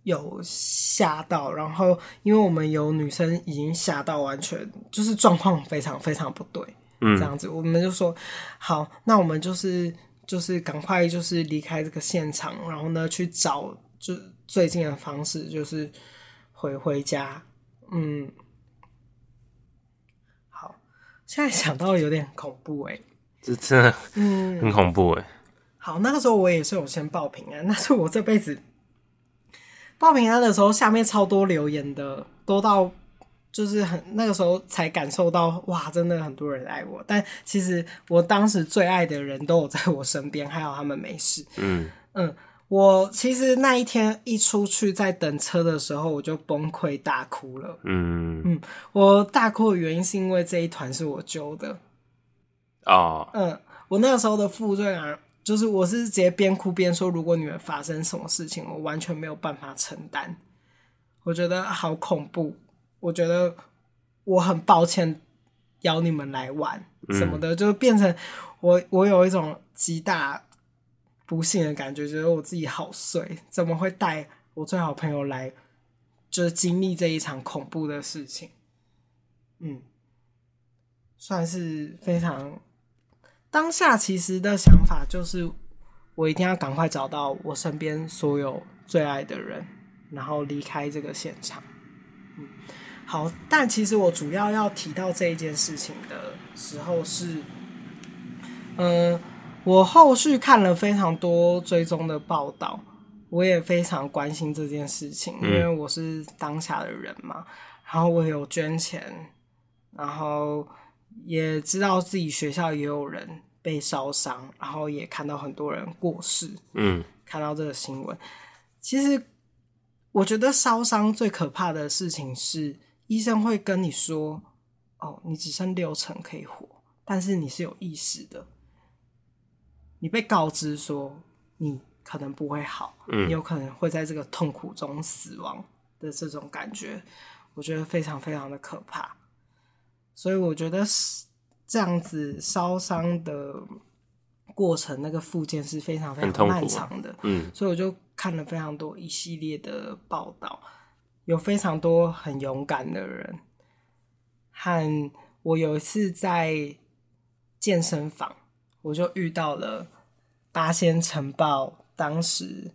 有吓到，然后因为我们有女生已经吓到，完全就是状况非常非常不对，嗯，这样子。我们就说好，那我们就是就是赶快就是离开这个现场，然后呢去找就最近的方式，就是回回家，嗯，好，现在想到有点恐怖哎、欸。这真的很恐怖哎、嗯！好，那个时候我也是有先报平安，那是我这辈子报平安的时候，下面超多留言的，多到就是很那个时候才感受到哇，真的很多人爱我。但其实我当时最爱的人都有在我身边，还好他们没事。嗯嗯。我其实那一天一出去在等车的时候，我就崩溃大哭了。嗯嗯，我大哭的原因是因为这一团是我揪的。哦，嗯，我那时候的负罪感就是我是直接边哭边说，如果你们发生什么事情，我完全没有办法承担。我觉得好恐怖，我觉得我很抱歉邀你们来玩什么的，嗯、就变成我我有一种极大。不幸的感觉，觉得我自己好碎，怎么会带我最好朋友来，就是经历这一场恐怖的事情？嗯，算是非常当下，其实的想法就是，我一定要赶快找到我身边所有最爱的人，然后离开这个现场。嗯，好，但其实我主要要提到这一件事情的时候是，嗯。我后续看了非常多追踪的报道，我也非常关心这件事情，因为我是当下的人嘛。然后我有捐钱，然后也知道自己学校也有人被烧伤，然后也看到很多人过世。嗯，看到这个新闻，其实我觉得烧伤最可怕的事情是，医生会跟你说：“哦，你只剩六成可以活，但是你是有意识的。”你被告知说你可能不会好，嗯，你有可能会在这个痛苦中死亡的这种感觉，我觉得非常非常的可怕。所以我觉得是这样子烧伤的过程，那个复健是非常非常漫长的，嗯，所以我就看了非常多一系列的报道，有非常多很勇敢的人，和我有一次在健身房，我就遇到了。八仙尘爆当时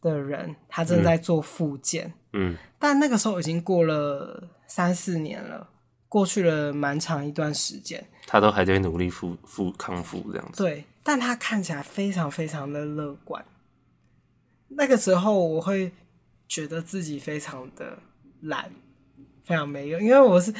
的人，他正在做复健，嗯，但那个时候已经过了三四年了，过去了蛮长一段时间，他都还在努力复复康复这样子。对，但他看起来非常非常的乐观。那个时候我会觉得自己非常的懒，非常没用，因为我是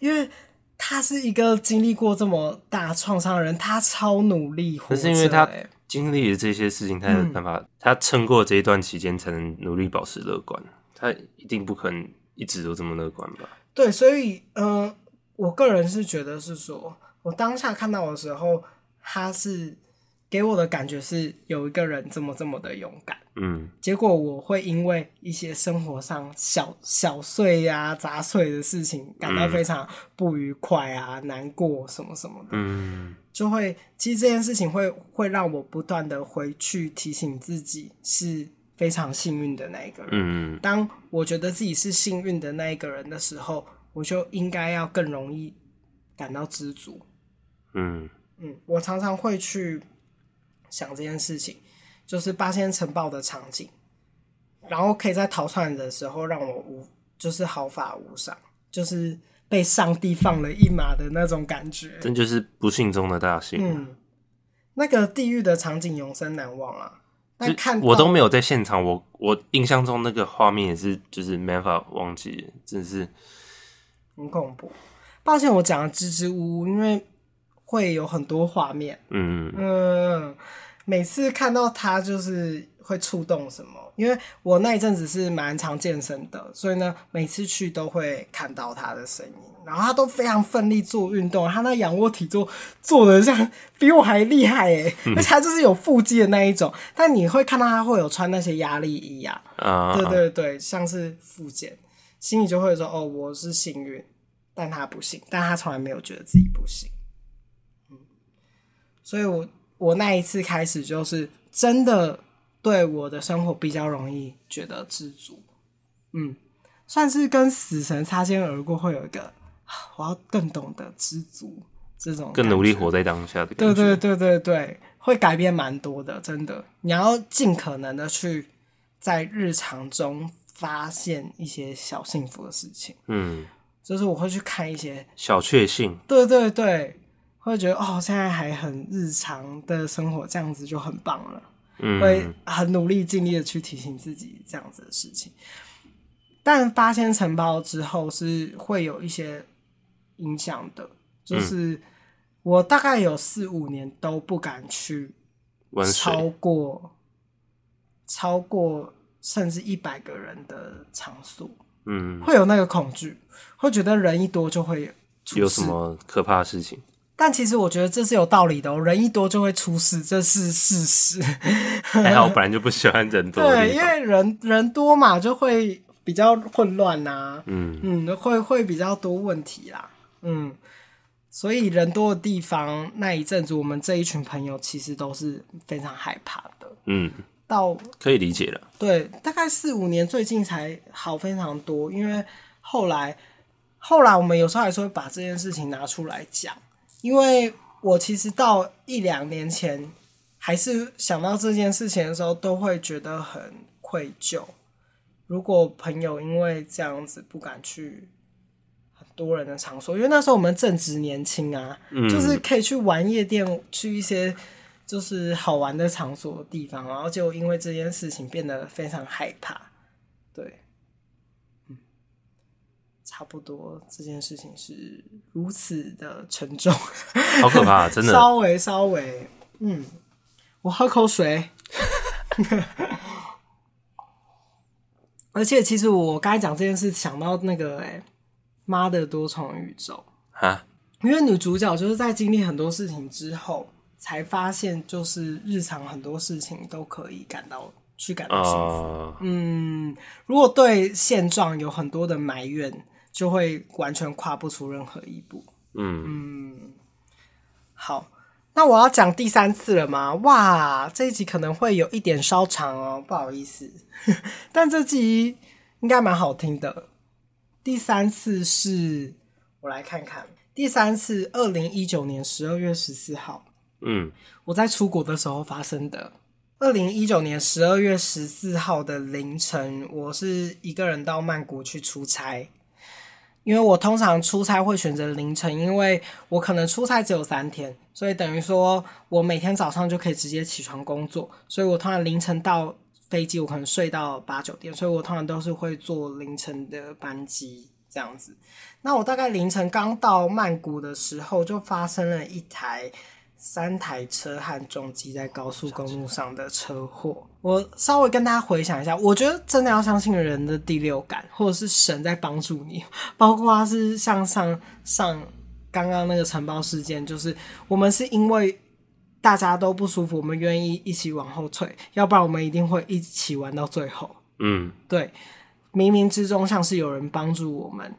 因为他是一个经历过这么大创伤的人，他超努力可是因为他。经历了这些事情，他有办法，嗯、他撑过这一段期间，才能努力保持乐观。他一定不可能一直都这么乐观吧？对，所以，嗯、呃，我个人是觉得是说，我当下看到的时候，他是。给我的感觉是有一个人这么这么的勇敢，嗯，结果我会因为一些生活上小小碎呀、杂碎的事情感到非常不愉快啊、嗯、难过什么什么的，嗯，就会其实这件事情会会让我不断的回去提醒自己是非常幸运的那一个人，嗯，当我觉得自己是幸运的那一个人的时候，我就应该要更容易感到知足，嗯嗯，我常常会去。想这件事情，就是八仙城爆的场景，然后可以在逃窜的时候让我无，就是毫发无伤，就是被上帝放了一马的那种感觉。这就是不幸中的大幸。嗯，那个地狱的场景永生难忘啊！但看我都没有在现场，我我印象中那个画面也是，就是没办法忘记，真是很恐怖。抱歉，我讲的支支吾吾，因为。会有很多画面，嗯。嗯，每次看到他就是会触动什么，因为我那一阵子是蛮常健身的，所以呢，每次去都会看到他的身影，然后他都非常奋力做运动，他那仰卧体坐做的像比我还厉害诶，嗯、而且他就是有腹肌的那一种，但你会看到他会有穿那些压力衣啊，啊。对对对，像是复健，心里就会说哦，我是幸运，但他不幸，但他从来没有觉得自己不幸。所以我我那一次开始就是真的对我的生活比较容易觉得知足，嗯，算是跟死神擦肩而过，会有一个我要更懂得知足这种，更努力活在当下的感觉。对对对对对，会改变蛮多的，真的。你要尽可能的去在日常中发现一些小幸福的事情，嗯，就是我会去看一些小确幸，对对对。会觉得哦，现在还很日常的生活，这样子就很棒了。嗯，会很努力尽力的去提醒自己这样子的事情。但八仙承包之后是会有一些影响的，就是我大概有四五年都不敢去超过超过甚至一百个人的场所，嗯，会有那个恐惧，会觉得人一多就会有什么可怕的事情。但其实我觉得这是有道理的哦，人一多就会出事，这是事实。还好，我本来就不喜欢人多。对，因为人人多嘛，就会比较混乱呐。嗯嗯，会会比较多问题啦。嗯，所以人多的地方那一阵子，我们这一群朋友其实都是非常害怕的。嗯，到可以理解了。对，大概四五年，最近才好非常多。因为后来后来，我们有时候还是会把这件事情拿出来讲。因为我其实到一两年前，还是想到这件事情的时候，都会觉得很愧疚。如果朋友因为这样子不敢去很多人的场所，因为那时候我们正值年轻啊，嗯，就是可以去玩夜店，去一些就是好玩的场所的地方，然后就因为这件事情变得非常害怕，对。差不多这件事情是如此的沉重，好可怕，真的。稍微稍微，嗯，我喝口水。而且，其实我刚才讲这件事，想到那个哎，妈的多重宇宙哈，因为女主角就是在经历很多事情之后，才发现就是日常很多事情都可以感到去感到幸福。Uh... 嗯，如果对现状有很多的埋怨。就会完全跨不出任何一步。嗯嗯，好，那我要讲第三次了吗？哇，这一集可能会有一点稍长哦，不好意思。但这集应该蛮好听的。第三次是，我来看看，第三次，二零一九年十二月十四号，嗯，我在出国的时候发生的。二零一九年十二月十四号的凌晨，我是一个人到曼谷去出差。因为我通常出差会选择凌晨，因为我可能出差只有三天，所以等于说我每天早上就可以直接起床工作，所以我通常凌晨到飞机，我可能睡到八九点，所以我通常都是会坐凌晨的班机这样子。那我大概凌晨刚到曼谷的时候，就发生了一台。三台车和撞击在高速公路上的车祸，我稍微跟大家回想一下，我觉得真的要相信人的第六感，或者是神在帮助你，包括是像上上刚刚那个承包事件，就是我们是因为大家都不舒服，我们愿意一起往后退，要不然我们一定会一起玩到最后。嗯，对，冥冥之中像是有人帮助我们，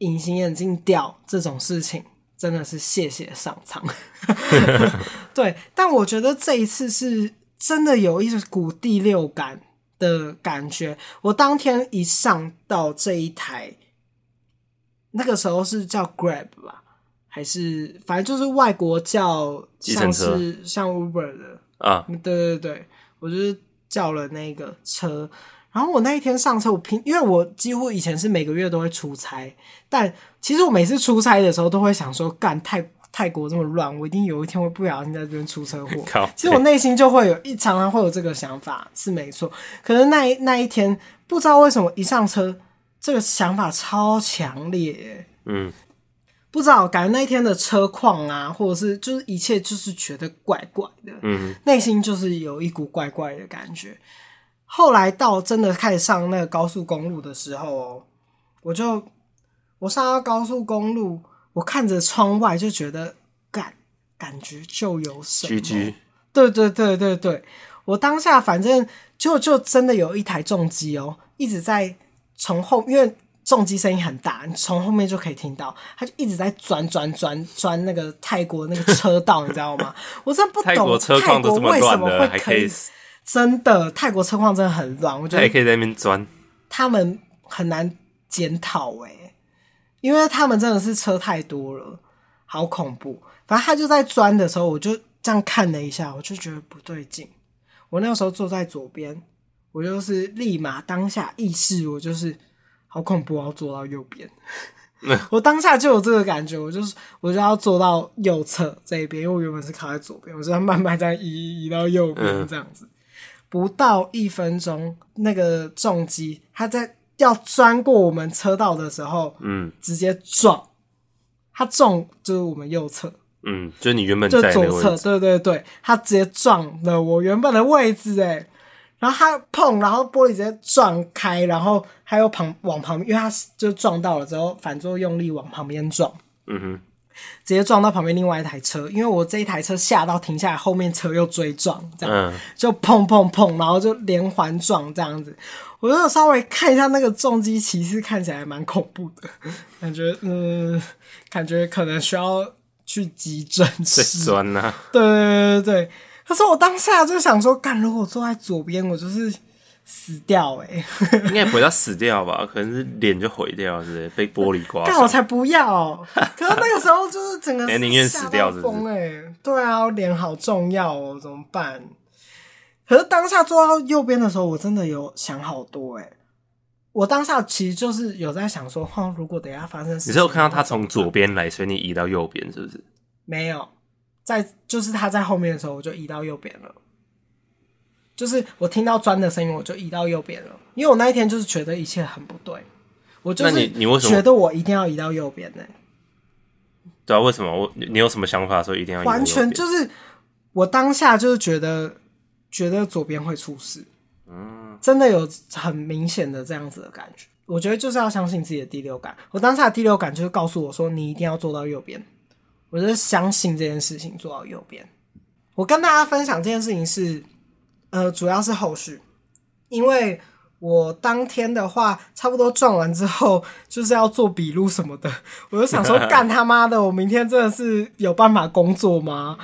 隐形眼镜掉这种事情。真的是谢谢上苍，对，但我觉得这一次是真的有一股第六感的感觉。我当天一上到这一台，那个时候是叫 Grab 吧，还是反正就是外国叫像是像 Uber 的啊？对对对，我就是叫了那个车。然后我那一天上车，我平因为我几乎以前是每个月都会出差，但其实我每次出差的时候都会想说，干泰泰国这么乱，我一定有一天会不小心在这边出车祸。其实我内心就会有一常常会有这个想法，是没错。可是那一那一天不知道为什么一上车，这个想法超强烈，嗯，不知道感觉那一天的车况啊，或者是就是一切就是觉得怪怪的，嗯，内心就是有一股怪怪的感觉。后来到真的开始上那个高速公路的时候哦，我就我上到高速公路，我看着窗外就觉得感感觉就有什么，对对对对对，我当下反正就就真的有一台重机哦，一直在从后，因为重机声音很大，你从后面就可以听到，它就一直在转转转转那个泰国那个车道，你知道吗？我真不懂 泰国车况都这么乱的，还可以。真的，泰国车况真的很乱，我觉得他也可以在那边钻。他们很难检讨诶，因为他们真的是车太多了，好恐怖。反正他就在钻的时候，我就这样看了一下，我就觉得不对劲。我那个时候坐在左边，我就是立马当下意识，我就是好恐怖，我要坐到右边。我当下就有这个感觉，我就是我就要坐到右侧这一边，因为我原本是靠在左边，我就要慢慢这样移移到右边这样子。嗯、不到一分钟，那个重机它在要钻过我们车道的时候，嗯，直接撞，它撞就是我们右侧。嗯，就是你原本就左侧，对对对，他直接撞了我原本的位置，哎，然后他碰，然后玻璃直接撞开，然后他又旁往旁边，因为他就撞到了之后反作用力往旁边撞，嗯哼，直接撞到旁边另外一台车，因为我这一台车吓到停下来，后面车又追撞，这样，嗯、就砰砰砰，然后就连环撞这样子，我就稍微看一下那个重机骑士，看起来蛮恐怖的，感觉嗯，感觉可能需要。去急诊室，酸呐！对对对对，可是我当下就想说，干，如果我坐在左边，我就是死掉哎、欸！应该不会要死掉吧？可能是脸就毁掉，是？被玻璃刮。但，我才不要！可是那个时候就是整个宁愿死掉，疯哎！对啊，脸好重要哦，怎么办？可是当下坐到右边的时候，我真的有想好多哎。我当下其实就是有在想说，哈，如果等一下发生你是有看到他从左边来，所以你移到右边，是不是？没有，在就是他在后面的时候，我就移到右边了。就是我听到砖的声音，我就移到右边了。因为我那一天就是觉得一切很不对，我就是你你为什么觉得我一定要移到右边呢？对啊，为什么我你有什么想法说一定要移？完全就是我当下就是觉得觉得左边会出事。嗯，真的有很明显的这样子的感觉。我觉得就是要相信自己的第六感。我当下的第六感就是告诉我说，你一定要做到右边。我就是相信这件事情，做到右边。我跟大家分享这件事情是，呃，主要是后续，因为我当天的话，差不多撞完之后，就是要做笔录什么的。我就想说，干他妈的，我明天真的是有办法工作吗？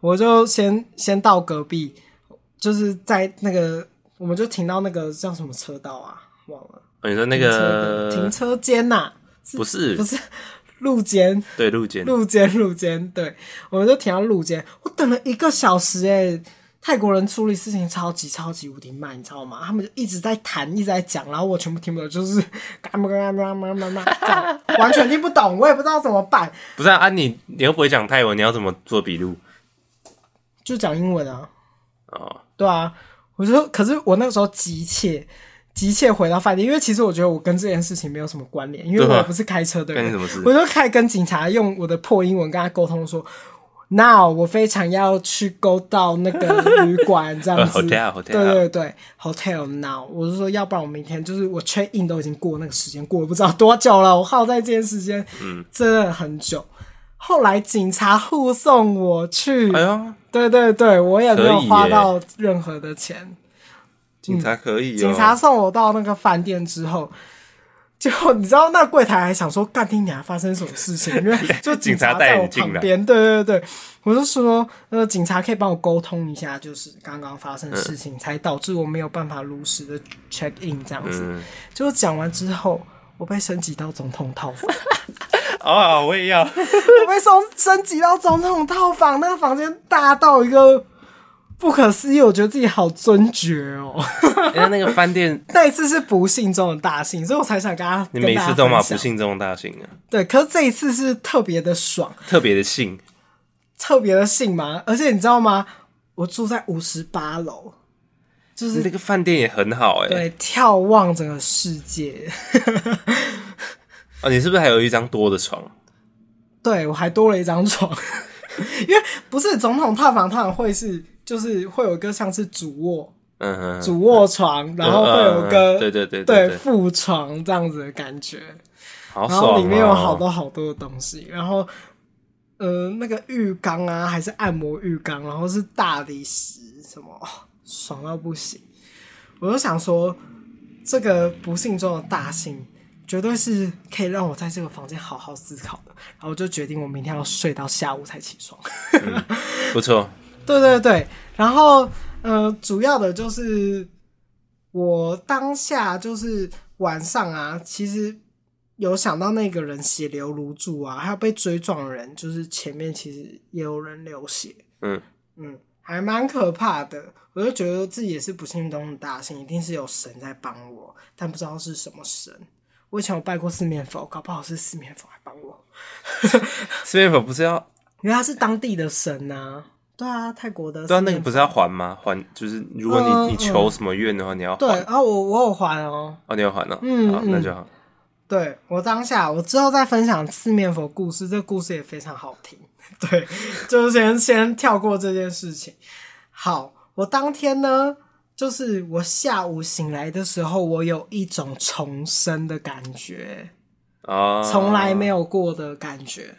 我就先先到隔壁，就是在那个。我们就停到那个叫什么车道啊？忘了。你说那个停车间呐？不是，不是路肩。对，路肩，路肩，路肩。对，我们就停到路肩。我等了一个小时诶，泰国人处理事情超级超级无敌慢，你知道吗？他们就一直在谈，一直在讲，然后我全部听不懂，就是 嘎嘛嘎嘛嘛嘛嘛，完全听不懂，我也不知道怎么办。不是啊，啊你你又不会讲泰文，你要怎么做笔录？就讲英文啊。哦，对啊。我就说，可是我那个时候急切、急切回到饭店，因为其实我觉得我跟这件事情没有什么关联，因为我不是开车的人。我就开始跟警察用我的破英文跟他沟通说：“Now，我非常要去 go 到那个旅馆这样子。”Hotel，Hotel，对对对，Hotel Now。我是说，要不然我明天就是我 check in 都已经过那个时间，过了不知道多久了，我耗在这件时间，嗯，真的很久。后来警察护送我去，哎呀，对对对，我也没有花到任何的钱。警察可以、哦嗯，警察送我到那个饭店之后，就你知道那柜台还想说，干听你还发生什么事情？因为 就警察在我旁边，对对对，我就说，呃，警察可以帮我沟通一下，就是刚刚发生的事情，嗯、才导致我没有办法如实的 check in 这样子。嗯、就讲完之后，我被升级到总统套房。哦，我也要。我被升升级到总统套房，那个房间大到一个不可思议，我觉得自己好尊爵哦。哎，那个饭店 那一次是不幸中的大幸，所以我才想跟他。你每次都嘛不幸中的大幸啊？对，可是这一次是特别的爽，特别的幸，特别的幸嘛。而且你知道吗？我住在五十八楼，就是那个饭店也很好哎、欸，对，眺望整个世界。哦，你是不是还有一张多的床？对，我还多了一张床，因为不是总统套房，它会是就是会有一个像是主卧，嗯哼，主卧床，然后会有个对对对对副床这样子的感觉，然后里面有好多好多的东西，然后呃那个浴缸啊，还是按摩浴缸，然后是大理石什么，爽到不行，我就想说这个不幸中的大幸。绝对是可以让我在这个房间好好思考的，然后我就决定我明天要睡到下午才起床。嗯、不错，对对对，然后呃，主要的就是我当下就是晚上啊，其实有想到那个人血流如注啊，还有被追撞的人，就是前面其实也有人流血，嗯嗯，还蛮可怕的。我就觉得自己也是不幸中的大幸，一定是有神在帮我，但不知道是什么神。我以前有拜过四面佛，搞不好是四面佛来帮我。四面佛不是要，因为他是当地的神呐、啊。对啊，泰国的。对啊，那个不是要还吗？还就是如果你、嗯、你求什么愿的话，你要还。对，啊我我有还哦。哦，你有还哦。嗯，好，那就好。对，我当下，我之后再分享四面佛故事，这个故事也非常好听。对，就先先跳过这件事情。好，我当天呢，就是我下午醒来的时候，我有一种重生的感觉啊，从来没有过的感觉，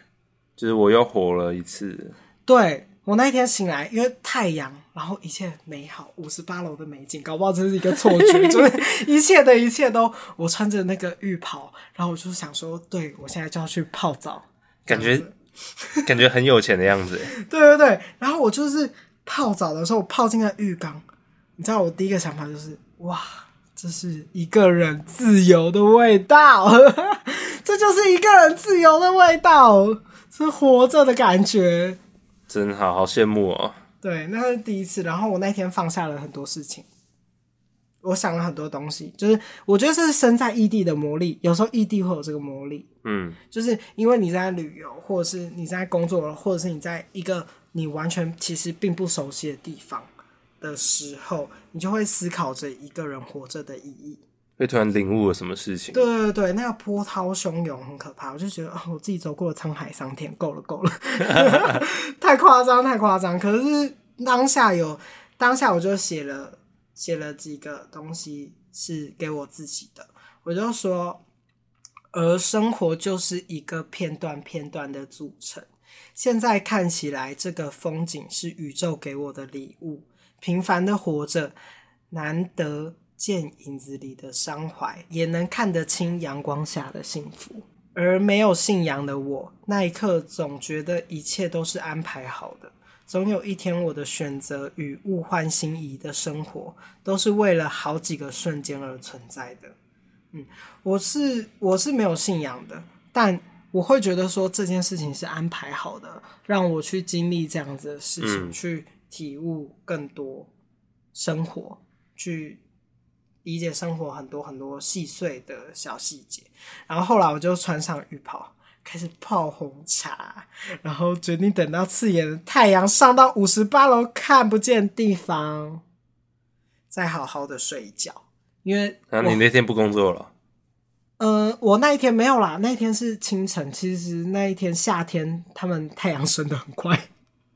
就是我又活了一次。对。我那一天醒来，因为太阳，然后一切美好，五十八楼的美景，搞不好这是一个错觉，就是 一切的一切都，我穿着那个浴袍，然后我就想说，对，我现在就要去泡澡，感觉感觉很有钱的样子。对对对，然后我就是泡澡的时候，我泡进了浴缸，你知道我第一个想法就是，哇，这是一个人自由的味道，这就是一个人自由的味道，是活着的感觉。真好，好羡慕哦！对，那是第一次。然后我那天放下了很多事情，我想了很多东西。就是我觉得这是身在异地的魔力，有时候异地会有这个魔力。嗯，就是因为你在旅游，或者是你在工作，或者是你在一个你完全其实并不熟悉的地方的时候，你就会思考着一个人活着的意义。会突然领悟了什么事情？对对对，那个波涛汹涌很可怕，我就觉得哦，我自己走过了沧海桑田，够了够了，太夸张太夸张。可是当下有当下，我就写了写了几个东西是给我自己的，我就说，而生活就是一个片段片段的组成。现在看起来，这个风景是宇宙给我的礼物，平凡的活着，难得。见影子里的伤怀，也能看得清阳光下的幸福。而没有信仰的我，那一刻总觉得一切都是安排好的。总有一天，我的选择与物换星移的生活，都是为了好几个瞬间而存在的。嗯，我是我是没有信仰的，但我会觉得说这件事情是安排好的，让我去经历这样子的事情，嗯、去体悟更多生活，去。理解生活很多很多细碎的小细节，然后后来我就穿上浴袍，开始泡红茶，然后决定等到刺眼的太阳上到五十八楼看不见地方，再好好的睡一觉。因为啊，你那天不工作了？呃，我那一天没有啦，那一天是清晨。其实那一天夏天，他们太阳升的很快。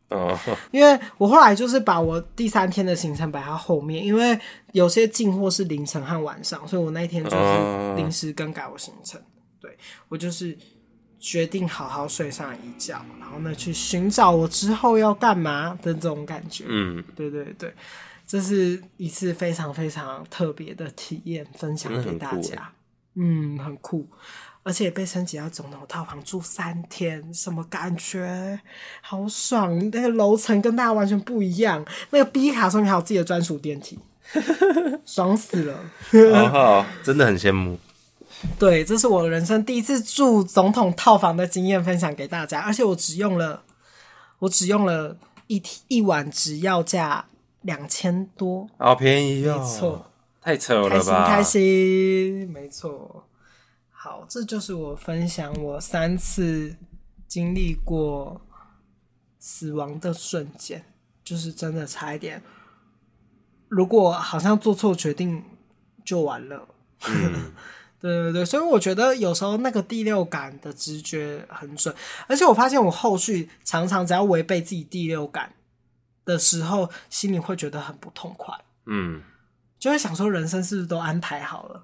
哦，因为我后来就是把我第三天的行程摆到后面，因为有些进货是凌晨和晚上，所以我那一天就是临时更改我行程。对，我就是决定好好睡上一觉，然后呢去寻找我之后要干嘛的这种感觉。嗯，对对对，这是一次非常非常特别的体验，分享给大家。嗯，很酷。而且被升级到总统套房住三天，什么感觉？好爽！那个楼层跟大家完全不一样。那个 B 卡上面还有自己的专属电梯，爽死了！好好，真的很羡慕。对，这是我人生第一次住总统套房的经验，分享给大家。而且我只用了，我只用了一一晚，只要价两千多，好便宜哦！没错，太扯了吧？开心，开心，没错。好，这就是我分享我三次经历过死亡的瞬间，就是真的差一点，如果好像做错决定就完了。嗯、对对对，所以我觉得有时候那个第六感的直觉很准，而且我发现我后续常常只要违背自己第六感的时候，心里会觉得很不痛快。嗯，就会想说人生是不是都安排好了？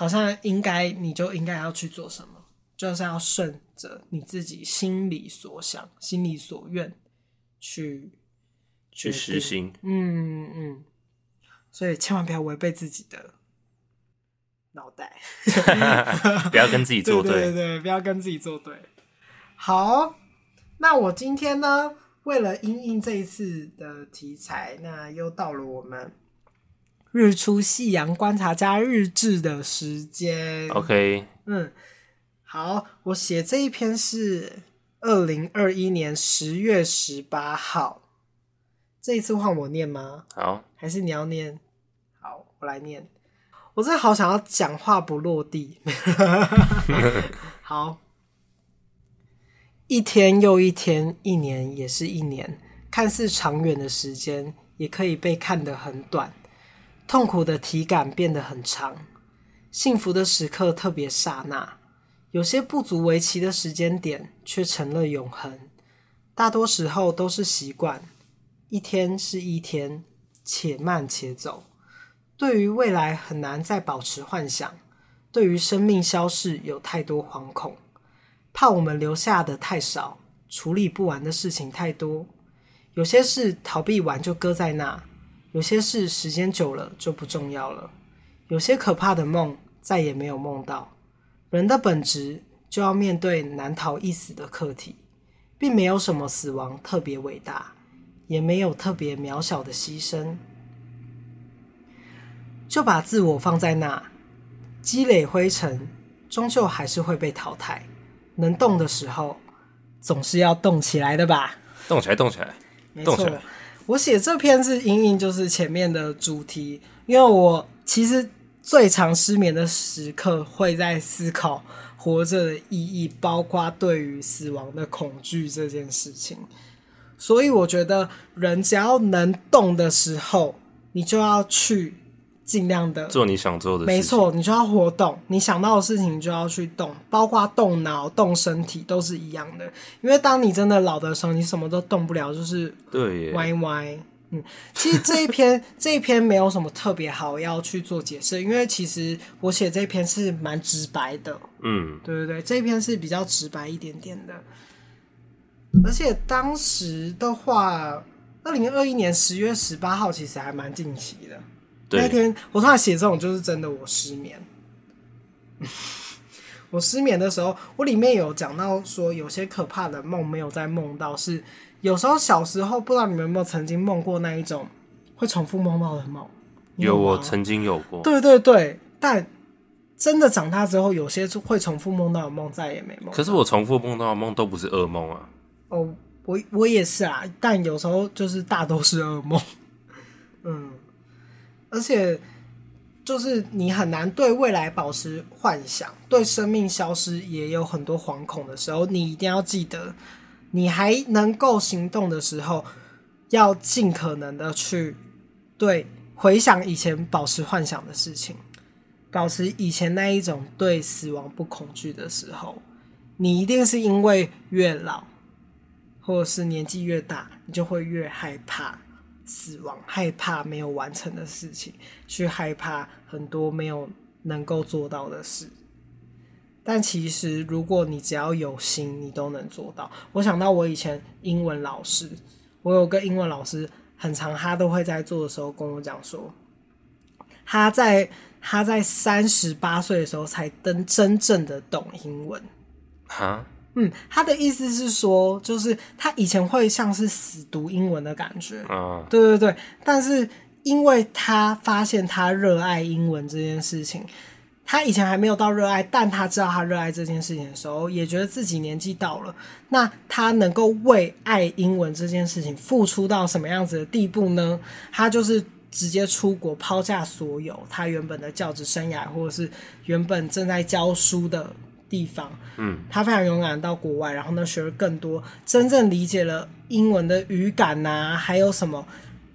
好像应该，你就应该要去做什么，就是要顺着你自己心里所想、心里所愿去去实行。嗯嗯，所以千万不要违背自己的脑袋，不要跟自己作对。对对对，不要跟自己作对。好，那我今天呢，为了因应这一次的题材，那又到了我们。日出夕阳观察家日志的时间，OK，嗯，好，我写这一篇是二零二一年十月十八号，这一次换我念吗？好，还是你要念？好，我来念。我真的好想要讲话不落地。好，一天又一天，一年也是一年，看似长远的时间，也可以被看得很短。痛苦的体感变得很长，幸福的时刻特别刹那。有些不足为奇的时间点，却成了永恒。大多时候都是习惯，一天是一天，且慢且走。对于未来很难再保持幻想，对于生命消逝有太多惶恐，怕我们留下的太少，处理不完的事情太多。有些事逃避完就搁在那，有些事时间久了就不重要了。有些可怕的梦再也没有梦到。人的本质就要面对难逃一死的课题，并没有什么死亡特别伟大，也没有特别渺小的牺牲。就把自我放在那，积累灰尘，终究还是会被淘汰。能动的时候，总是要动起来的吧？动起来，动起来，没错。动起来。我写这篇是因应就是前面的主题，因为我其实。最常失眠的时刻，会在思考活着的意义，包括对于死亡的恐惧这件事情。所以我觉得，人只要能动的时候，你就要去尽量的做你想做的事。没错，你就要活动，你想到的事情你就要去动，包括动脑、动身体都是一样的。因为当你真的老的时候，你什么都动不了，就是对歪歪。嗯，其实这一篇 这一篇没有什么特别好要去做解释，因为其实我写这一篇是蛮直白的。嗯，对对对，这一篇是比较直白一点点的。而且当时的话，二零二一年十月十八号其实还蛮近期的。对那天我突然写这种，就是真的我失眠。我失眠的时候，我里面有讲到说，有些可怕的梦没有再梦到是。有时候小时候不知道你们有没有曾经梦过那一种会重复梦到的梦？有，有我曾经有过。对对对，但真的长大之后，有些会重复梦到的梦再也没梦。可是我重复梦到的梦都不是噩梦啊。哦，我我也是啊，但有时候就是大都是噩梦。嗯，而且就是你很难对未来保持幻想，对生命消失也有很多惶恐的时候，你一定要记得。你还能够行动的时候，要尽可能的去对回想以前保持幻想的事情，保持以前那一种对死亡不恐惧的时候，你一定是因为越老，或者是年纪越大，你就会越害怕死亡，害怕没有完成的事情，去害怕很多没有能够做到的事。但其实，如果你只要有心，你都能做到。我想到我以前英文老师，我有个英文老师，很长他都会在做的时候跟我讲说，他在他在三十八岁的时候才真真正的懂英文。哈，嗯，他的意思是说，就是他以前会像是死读英文的感觉。啊，对对对，但是因为他发现他热爱英文这件事情。他以前还没有到热爱，但他知道他热爱这件事情的时候，也觉得自己年纪到了。那他能够为爱英文这件事情付出到什么样子的地步呢？他就是直接出国，抛下所有他原本的教职生涯，或者是原本正在教书的地方。嗯，他非常勇敢到国外，然后呢，学了更多，真正理解了英文的语感呐，还有什么？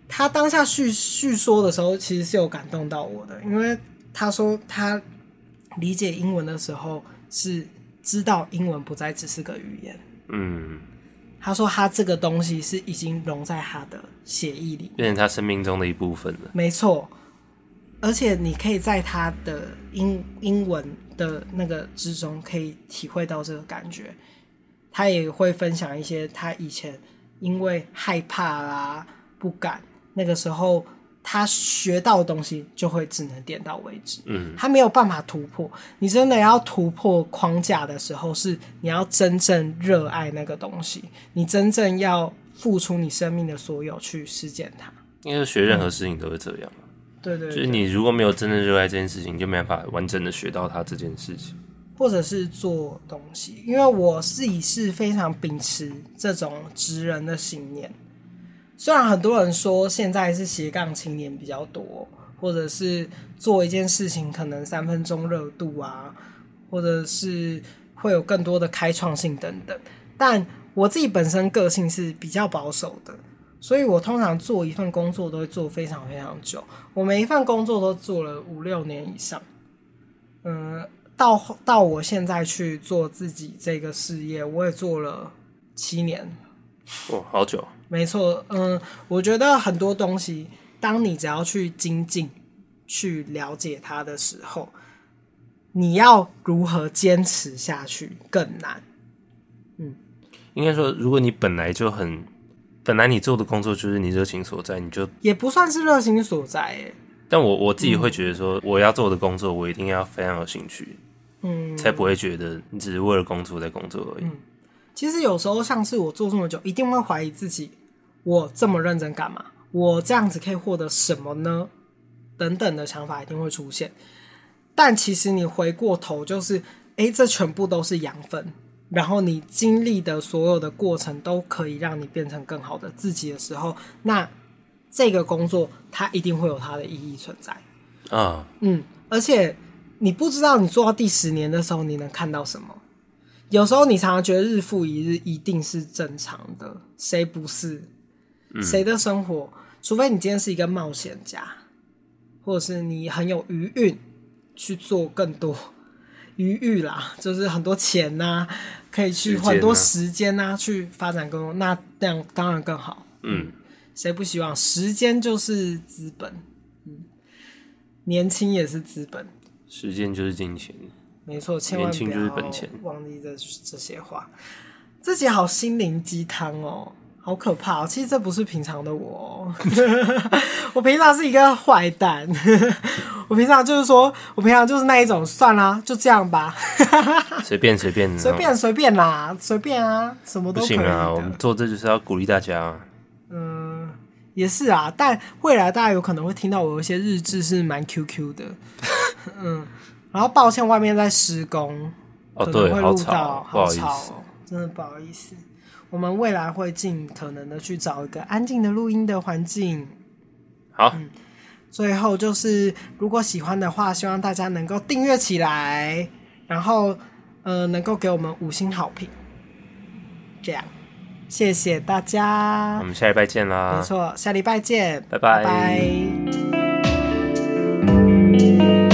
他当下叙叙说的时候，其实是有感动到我的，因为他说他。理解英文的时候，是知道英文不再只是个语言。嗯，他说他这个东西是已经融在他的血液里，变成他生命中的一部分了。没错，而且你可以在他的英英文的那个之中，可以体会到这个感觉。他也会分享一些他以前因为害怕啊、不敢那个时候。他学到的东西就会只能点到为止，嗯，他没有办法突破。你真的要突破框架的时候，是你要真正热爱那个东西，你真正要付出你生命的所有去实践它。因为学任何事情都会这样，对，对对，就是你如果没有真的热爱这件事情，你就没办法完整的学到它这件事情，或者是做东西。因为我自己是非常秉持这种职人的信念。虽然很多人说现在是斜杠青年比较多，或者是做一件事情可能三分钟热度啊，或者是会有更多的开创性等等。但我自己本身个性是比较保守的，所以我通常做一份工作都会做非常非常久。我每一份工作都做了五六年以上。嗯，到到我现在去做自己这个事业，我也做了七年。哦，好久。没错，嗯，我觉得很多东西，当你只要去精进、去了解它的时候，你要如何坚持下去更难。嗯，应该说，如果你本来就很，本来你做的工作就是你热情所在，你就也不算是热情所在，哎。但我我自己会觉得说，我要做的工作，我一定要非常有兴趣，嗯，才不会觉得你只是为了工作在工作而已。嗯，其实有时候像是我做这么久，一定会怀疑自己，我这么认真干嘛？我这样子可以获得什么呢？等等的想法一定会出现。但其实你回过头，就是，哎，这全部都是养分，然后你经历的所有的过程都可以让你变成更好的自己的时候，那。这个工作它一定会有它的意义存在啊，嗯，而且你不知道你做到第十年的时候你能看到什么。有时候你常常觉得日复一日一定是正常的，谁不是？谁的生活？除非你今天是一个冒险家，或者是你很有余韵去做更多余裕啦，就是很多钱呐、啊，可以去很多时间呐、啊、去发展更多，那这样当然更好，嗯。谁不希望时间就是资本？嗯，年轻也是资本，时间就是金钱，没错，千万不要忘记这这些话。自己好心灵鸡汤哦，好可怕哦！其实这不是平常的我，我平常是一个坏蛋。我平常就是说，我平常就是那一种，算啦，就这样吧，随便随便随便随便啦，随便啊，什么都。不行啊，我们做这就是要鼓励大家。嗯，也是啊，但未来大家有可能会听到我有一些日志是蛮 QQ 的，嗯，然后抱歉外面在施工，哦对，会录到，好吵，好吵哦，真的不好意思。我们未来会尽可能的去找一个安静的录音的环境。好，嗯，最后就是如果喜欢的话，希望大家能够订阅起来，然后呃能够给我们五星好评，这样。谢谢大家，我们下礼拜见啦！没错，下礼拜见，拜拜。拜拜。